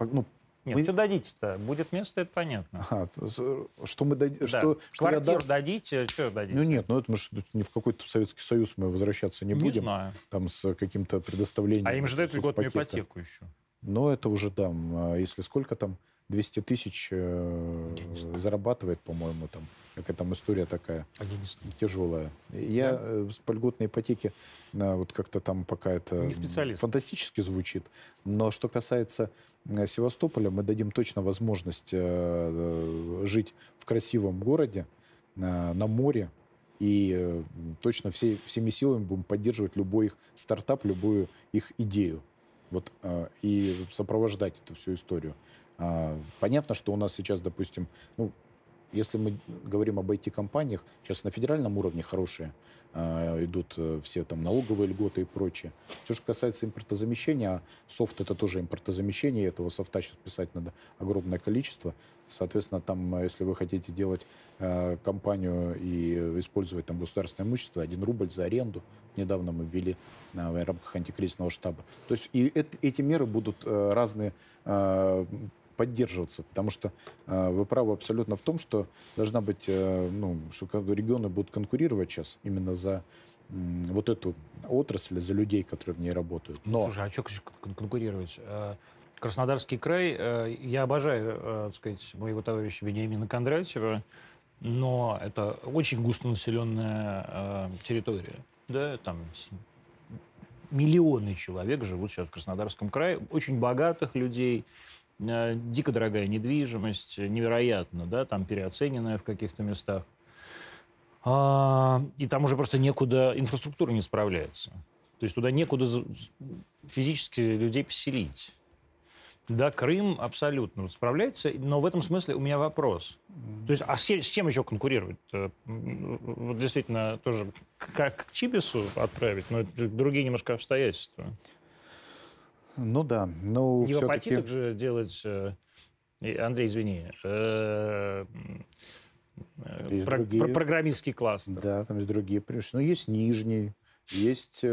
ну, Нет, Мы- что дадите-то? Будет место, это понятно. С- что мы дади- Да. что, что я Квартиру дам- дадите, что дадите? Ну нет, ну это мы ж тут ни в какой-то Советский Союз мы возвращаться не, не будем. знаю. Там с каким-то предоставлением. А им же дают льготную ипотеку еще. Но это уже дам. А Если сколько там? 200 тысяч э, зарабатывает, по-моему, там. Какая там история такая А тяжелая. Я Да? э, с- по льготной ипотеке а, вот как-то там пока это Не специалист. фантастически звучит. Но что касается э, Севастополя, мы дадим точно возможность э, э, жить в красивом городе, э, на море, и э, точно все, всеми силами будем поддерживать любой их стартап, любую их идею. Вот, э, и сопровождать эту всю историю. А, Понятно, что у нас сейчас, допустим, ну, если мы говорим об IT-компаниях, сейчас на федеральном уровне хорошие а, идут э, все там налоговые льготы и прочее. Все, что касается импортозамещения, а софт это тоже импортозамещение, этого софта сейчас писать надо огромное количество. Соответственно, там, э, если вы хотите делать э, компанию и использовать там государственное имущество, один рубль за аренду, недавно мы ввели а, в рамках антикризисного штаба. То есть и эт- эти меры будут э, разные э, поддерживаться, потому что э, вы правы абсолютно в том, что должна быть, э, ну, что регионы будут конкурировать сейчас именно за м, вот эту отрасль, за людей, которые в ней работают. Но Слушай, а что конкурировать? Э, Краснодарский край, э, я обожаю, э, так сказать, моего товарища Вениамина Кондратьева, но это очень густонаселенная э, территория. Да, там миллионы человек живут сейчас в Краснодарском крае, очень богатых людей, э, дико дорогая недвижимость, невероятно, да, там переоцененная в каких-то местах. А, и там уже просто некуда, инфраструктура не справляется. То есть туда некуда физически людей поселить. Да, Крым абсолютно справляется, но в этом смысле у меня вопрос. То есть, а с, чем- с чем еще конкурировать? Э, Вот действительно тоже как к Чибису отправить, но другие немножко обстоятельства. Ну да, но Не в все-таки... апатитах же делать... э, Андрей, извини. э, э, Есть про- другие. про- программистский кластер. Да, там есть другие. Конечно, ну, есть Нижний, есть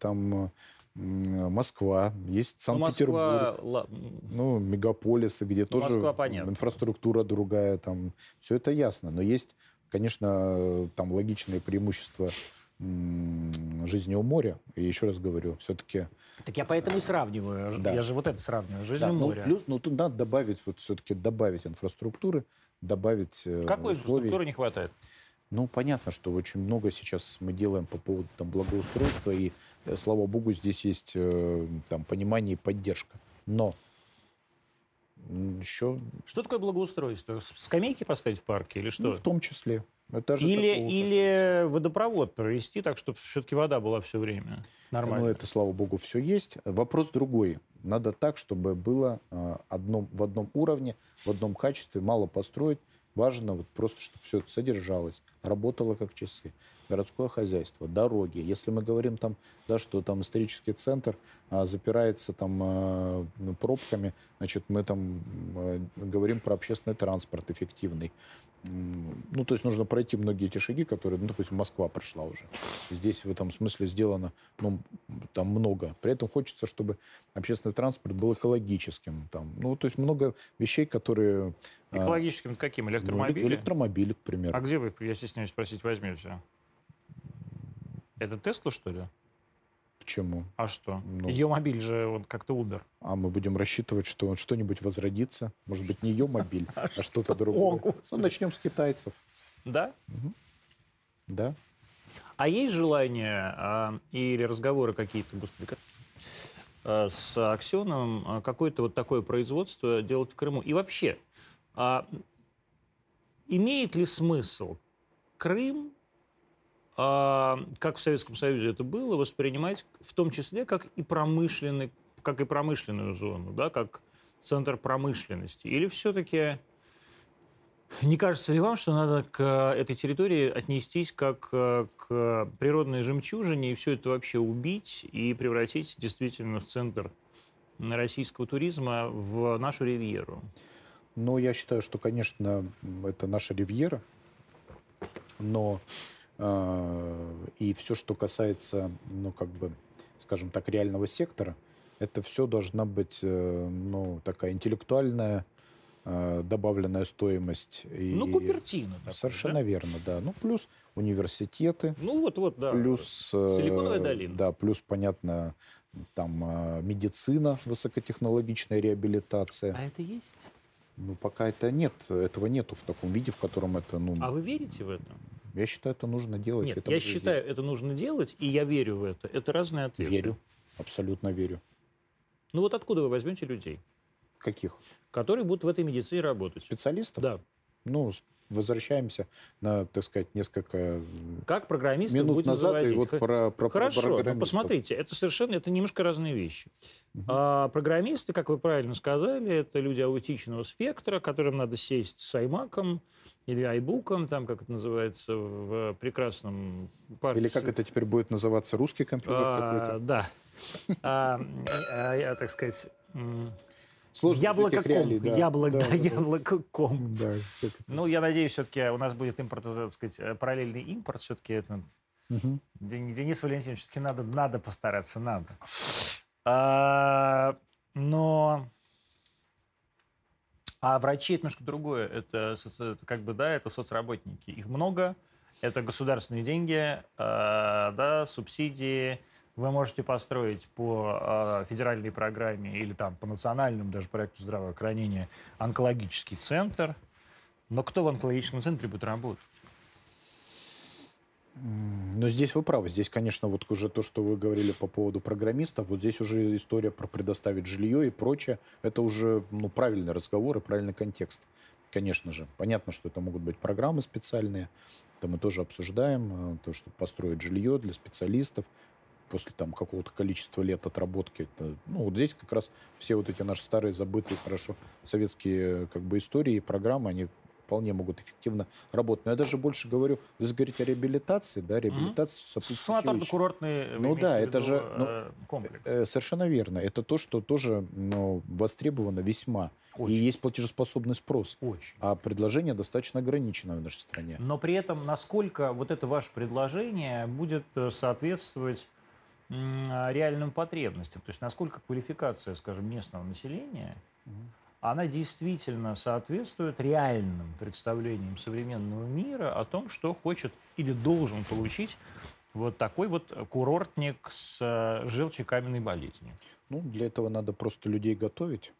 там Москва, есть Ну, Санкт-Петербург. Москва, ла- Ну, мегаполисы, где тоже Москва, понятно. инфраструктура другая, там все это ясно. Но есть, конечно, там логичные преимущества жизни у моря. И еще раз говорю, все-таки Так я поэтому и сравниваю. Да. Я же вот это сравниваю. Жизнь Да, у ну, моря. плюс, ну, тут надо добавить, вот все-таки добавить инфраструктуры, добавить э, Какой условий. инфраструктуры не хватает? Ну, понятно, что очень много сейчас мы делаем по поводу там, благоустройства, и, э, слава богу, здесь есть э, там, понимание и поддержка. Но еще, Что такое благоустройство? Скамейки поставить в парке или что? ну, в том числе. Это же или, или водопровод провести так, чтобы все-таки вода была все время Ну, нормально. это, слава богу, все есть. Вопрос другой. Надо так, чтобы было э, одном, в одном уровне, в одном качестве, мало построить. Важно вот просто, чтобы все это содержалось, работало как часы. Городское хозяйство, дороги. Если мы говорим там, да, что там исторический центр а, запирается там ну, пробками, значит, мы там э, говорим про общественный транспорт эффективный. Ну, то есть нужно пройти многие эти шаги, которые, ну, допустим, Москва прошла уже. Здесь в этом смысле сделано, ну, там много. При этом хочется, чтобы общественный транспорт был экологическим. Там, ну, то есть много вещей, которые... а, Экологическим каким? ну, Электромобили? электромобили, к примеру. А где вы, я стесняюсь спросить, возьмете? Это Тесла, что ли? Почему? А что? Ну. Ее мобиль же вот как-то Uber. А мы будем рассчитывать, что что-нибудь возродится. Может быть, не ее мобиль, а что-то О, другое. Ну, начнем с китайцев. Да? Да? А есть желание а, или разговоры какие-то, господи, а, с Аксеновым а, какое-то вот такое производство делать в Крыму? И вообще, а, имеет ли смысл Крым, а, как в Советском Союзе это было, воспринимать в том числе как и промышленный, как и промышленную зону, да, как центр промышленности? Или все-таки не кажется ли вам, что надо к этой территории отнестись как э, к природной жемчужине и все это вообще убить и превратить действительно в центр российского туризма в нашу ривьеру? Но я считаю, что, конечно, это наша ривьера, но э, и все, что касается, ну, как бы, скажем так, реального сектора, Это все должна быть, э, ну, такая интеллектуальная э, добавленная стоимость. И... Ну, Купертино. такой, Совершенно да? верно, да. Ну, плюс университеты, Ну, вот-вот, да. плюс... э, Силиконовая долина. Да, плюс, понятно, там медицина, высокотехнологичная реабилитация. А это есть? Ну, пока это нет, этого нету в таком виде, в котором это, ну, А вы верите в это? Я считаю, это нужно делать. Нет, это я считаю, это нужно делать, и я верю в это. Это разные ответы. Верю, абсолютно верю. Ну вот откуда вы возьмете людей, Каких? которые будут в этой медицине работать? Специалистов? Да. Ну, возвращаемся на, так сказать, несколько Как программистов минут будем назад, завозить? и вот про, про Хорошо, но программистов. посмотрите, это совершенно, это немножко разные вещи. А программисты, как вы правильно сказали, это люди аутичного спектра, которым надо сесть с аймаком или айбуком, там, как это называется, в прекрасном парке. Или как это теперь будет называться, русский компьютер А, какой-то? Да. А, а, я, так сказать, м, Сложно из яблоко этих реалий, да. яблоко, Да, да, да, яблоко комп. Да. Ну, я надеюсь, все-таки у нас будет импорт, так сказать, э, параллельный импорт. Все-таки это Мгм. Ден- Денис Валентинович, все-таки надо, надо постараться, надо. А, но... А врачи это немножко другое. Это, это как бы, да, это соцработники. Их много, это государственные деньги, а, да, субсидии. Вы можете построить по а, федеральной программе или там по национальному даже проекту здравоохранения онкологический центр. Но кто в онкологическом центре будет работать? Но здесь вы правы. Здесь, конечно, вот уже то, что вы говорили по поводу программистов, вот здесь уже история про предоставить жилье и прочее. Это уже ну, правильный разговор и правильный контекст. Конечно же. Понятно, что это могут быть программы специальные. Это мы тоже обсуждаем. э, То, что построить жилье для специалистов после там какого-то количества лет отработки. Это, ну, вот здесь как раз все вот эти наши старые, забытые хорошо советские как бы истории и программы, они вполне могут эффективно работать. Но я даже больше говорю, если говорить о реабилитации, да, сопутствующая вещи. Санаторно-курортный вы Ну да, это виду, же, ну, э, комплекс. Э, Совершенно верно. Это то, что тоже ну, востребовано весьма. Очень. И есть платежеспособный спрос. Очень. А предложение достаточно ограничено в нашей стране. Но при этом, насколько вот это ваше предложение будет э, соответствовать реальным потребностям, то есть насколько квалификация, скажем, местного населения, Мгм. она действительно соответствует реальным представлениям современного мира о том, что хочет или должен получить вот такой вот курортник с э, желчекаменной болезнью. Ну, для этого надо просто людей готовить.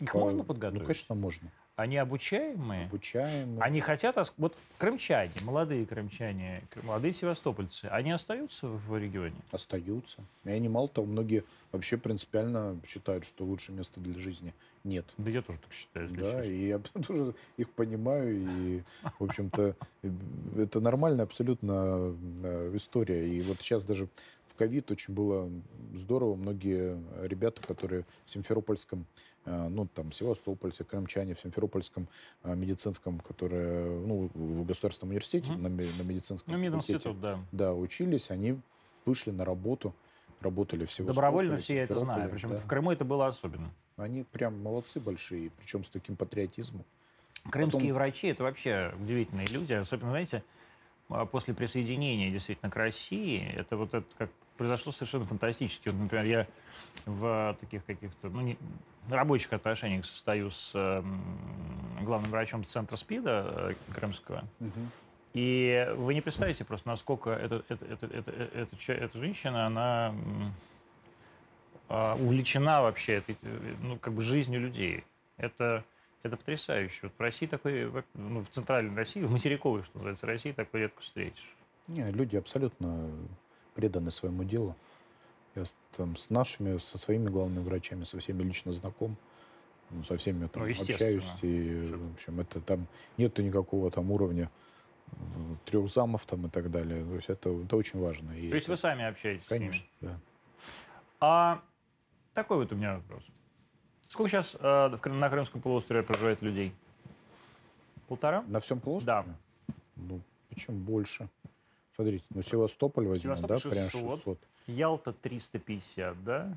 Их По- можно подготовить? Ну, конечно, можно. Они обучаемые? Обучаем. Они хотят... Вот крымчане, молодые крымчане, молодые севастопольцы, они остаются в регионе? Остаются. И они, мало того, многие вообще принципиально считают, что лучше места для жизни нет. Да я тоже так считаю, Да, честно. и я тоже их понимаю, и, в общем-то, это нормальная абсолютно э, история. И вот сейчас даже в ковид очень было здорово. Многие ребята, которые в Симферопольском, э, ну, там, Севастопольцы, крымчане, в Симферопольском э, медицинском, которые, ну, в государственном университете, Мгм. на, на медицинском Ну, мединститут, да. да, учились, они вышли на работу, работали в Севастополе, Добровольно все я это знаю. Причем да. в Крыму это было особенно. Они прям молодцы большие, причем с таким патриотизмом. Крымские Потом- врачи это вообще удивительные люди, особенно, знаете, после присоединения действительно к России, это вот это как произошло совершенно фантастически. Вот, например, я в таких каких-то ну, не- рабочих отношениях состою с м, главным врачом центра СПИДа э, крымского. И вы не представляете просто, насколько эта, эта, эта, эта, эта, эта женщина, она а, увлечена вообще этой, э, ну, как бы жизнью людей. Это, это потрясающе. Вот в России такой, ну, в центральной России, в материковой, что называется, России такой редко встретишь. Не, люди абсолютно преданы своему делу. Я с, там, с нашими, со своими главными врачами, со всеми лично знаком, ну, со всеми там Ну, общаюсь. И, в общем, это там нету никакого там уровня трех замов там и так далее. То есть это, это очень важно. И То есть это- вы сами общаетесь Конечно, с ними? да. А такой вот у меня вопрос. Сколько сейчас э, на Крымском полуострове проживает людей? Полтора? На всем полуострове? Ну, почему больше? Смотрите, ну Севастополь возьмем, да, Севастополь прям 600. 600. Ялта 350, да?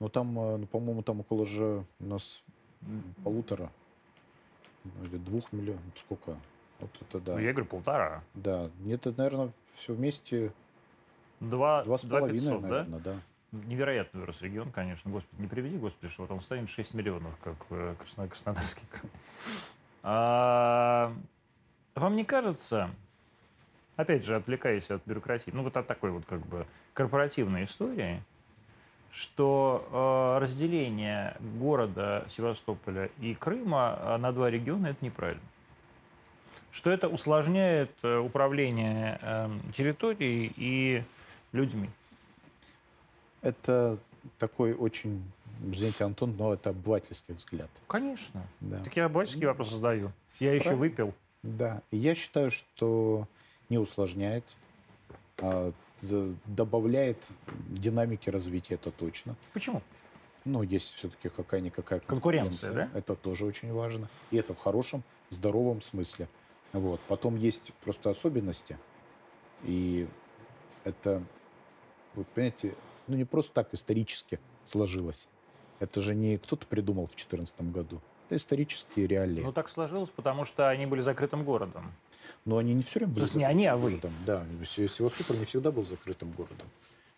Ну там, э, ну, по-моему, там около же у нас полутора ну, или двух миллионов. Сколько? Вот это да. Ну, я говорю, полтора. Да, это, наверное, все вместе Два, два с половиной, 500, да? наверное, да. Невероятно вырос регион, конечно. Господи, не приведи, Господи, что он станет 6 миллионов, как Красно- Краснодарский край. А, вам не кажется, опять же, отвлекаясь от бюрократии, ну вот от такой вот как бы корпоративной истории, что э, разделение города Севастополя и Крыма э, на два региона это неправильно. Что это усложняет э, управление э, территорией и людьми. Это такой очень, извините, Антон, но это обывательский взгляд. Конечно. Да. Так я обывательские вопросы задаю. Я еще Правильно. выпил. Да. Я считаю, что не усложняет, а добавляет динамики развития, это точно. Почему? Но есть все-таки какая-никакая Конкуренция, конкуренция. Это тоже очень важно. И это в хорошем, здоровом смысле. Вот. Потом есть просто особенности. И это, вот понимаете, ну не просто так исторически сложилось. Это же не кто-то придумал в 2014 году. Это исторические реалии. Ну, так сложилось, потому что они были закрытым городом. Но они не все время были То есть не они, а вы. городом. Да, Се- Севастополь не всегда был закрытым городом.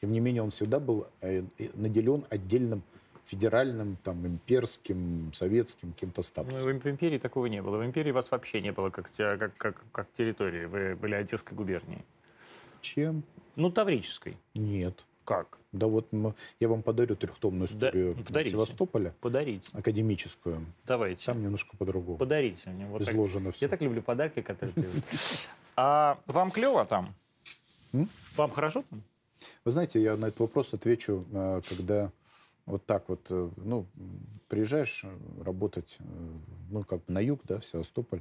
Тем не менее, он всегда был э, наделен отдельным федеральным, там, имперским, советским каким-то Ну, статусом. в, в империи такого не было. В империи вас вообще не было как, как, как, как территории. Вы были Одесской губернией. Чем? Ну, Таврической. Нет. Как? Да вот я вам подарю трехтомную Да, историю подарите. Севастополя, Подарите. академическую. Давайте. Там немножко по-другому Подарите мне. Вот так. изложено все. Я так люблю подарки, которые. А вам клево там? Вам хорошо там? Вы знаете, я на этот вопрос отвечу, э, когда вот так вот, э, ну, приезжаешь э, работать, ну, как бы на юг, да, в Севастополь,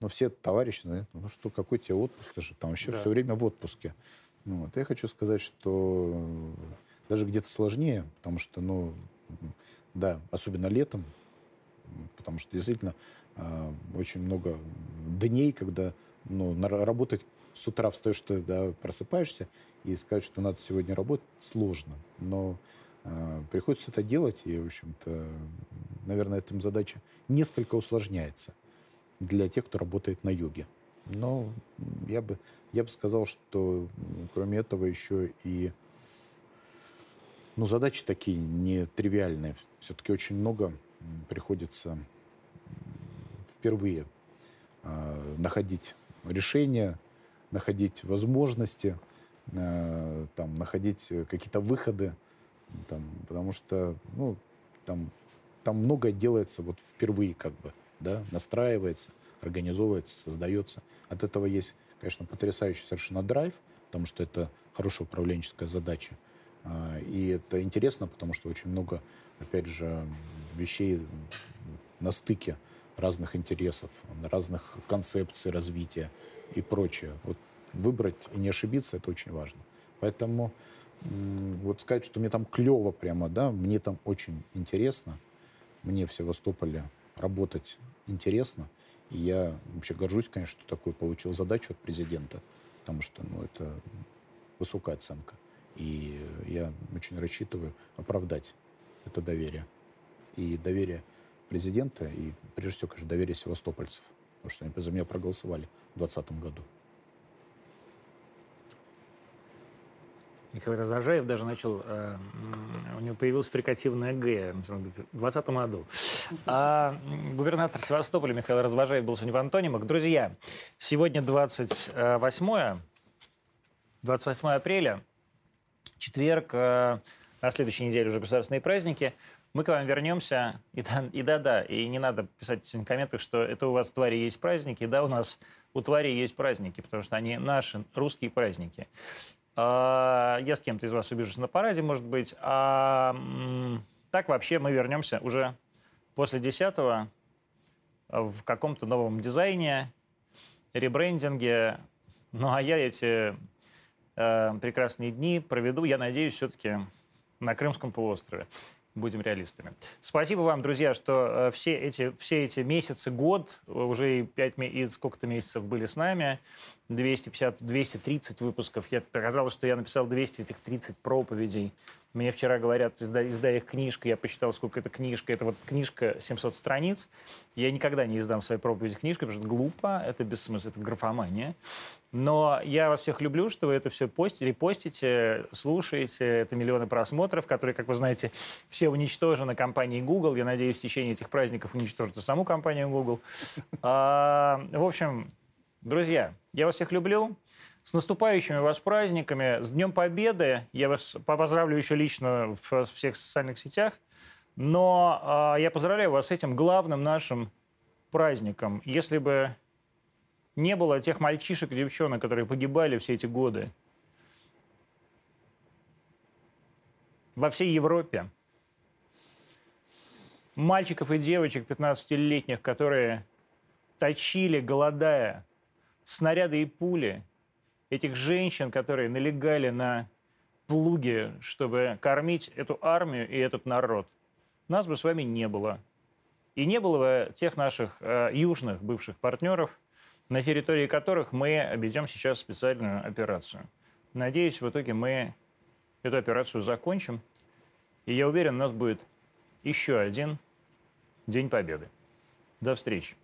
но все товарищи, ну, ну что, какой тебе отпуск, ты же там вообще Да. все время в отпуске. Вот. Я хочу сказать, что даже где-то сложнее, потому что, ну, да, особенно летом, потому что действительно э, очень много дней, когда ну, работать с утра встаешь, ты да, просыпаешься, и сказать, что надо сегодня работать, сложно. Но э, приходится это делать, и, в общем-то, наверное, эта задача несколько усложняется для тех, кто работает на юге. Но я бы, я бы сказал, что кроме этого еще и ну, задачи такие нетривиальные. Все-таки очень много приходится впервые э, находить решения, находить возможности, э, там, находить какие-то выходы, там, потому что ну, там, там многое делается вот впервые как бы, да, настраивается, организовывается, создается. От этого есть, конечно, потрясающий совершенно драйв, потому что это хорошая управленческая задача. А, И это интересно, потому что очень много, опять же, вещей на стыке разных интересов, разных концепций развития и прочее. Вот выбрать и не ошибиться, это очень важно. Поэтому вот сказать, что мне там клево прямо, да, мне там очень интересно, мне в Севастополе работать интересно, и я вообще горжусь, конечно, что такую получил задачу от президента, потому что, ну, это высокая оценка. И я очень рассчитываю оправдать это доверие. И доверие президента, и прежде всего, конечно, доверие севастопольцев. Потому что они за меня проголосовали в 2020 году. Михаил Разожаев даже начал, э, у него появилось фрикативное «г» в 2020 году. А губернатор Севастополя Михаил Развожаев был сегодня в Антонимах. Друзья, сегодня 28 28 апреля, четверг, э, на следующей неделе уже государственные праздники. Мы к вам вернемся. И да, и да-да, и не надо писать в комментах, что это у вас в Твари есть праздники. Да, у нас у Твари есть праздники, потому что они наши русские праздники. А, Я с кем-то из вас убежусь на параде, может быть. А так вообще мы вернемся уже после 10 в каком-то новом дизайне, ребрендинге. Ну, а я эти э, прекрасные дни проведу, я надеюсь, все-таки на Крымском полуострове. Будем реалистами. Спасибо вам, друзья, что э, все, эти, все эти месяцы, год, э, уже и, пять, ме- и сколько-то месяцев были с нами. 250, 230 выпусков. Я, казалось, что я написал 200 этих 30 проповедей. Мне вчера говорят, издай, издай их книжка, я посчитал, сколько это книжка. Это вот книжка 700 страниц. Я никогда не издам в своей проповеди книжку, потому что это глупо, это бессмысленно, это графомания. Но я вас всех люблю, что вы это все постите, репостите, слушаете. Это миллионы просмотров, которые, как вы знаете, все уничтожены компанией Google. Я надеюсь, в течение этих праздников уничтожат саму компанию Google. А, в общем, друзья, я вас всех люблю. С наступающими вас праздниками, с Днем Победы. Я вас поздравлю еще лично в всех социальных сетях. Но э, я поздравляю вас с этим главным нашим праздником. Если бы не было тех мальчишек и девчонок, которые погибали все эти годы во всей Европе, мальчиков и девочек 15-летних, которые точили, голодая, снаряды и пули – этих женщин, которые налегали на плуги, чтобы кормить эту армию и этот народ, нас бы с вами не было. И не было бы тех наших э, южных бывших партнеров, на территории которых мы ведем сейчас специальную операцию. Надеюсь, в итоге мы эту операцию закончим. И я уверен, у нас будет еще один День Победы. До встречи.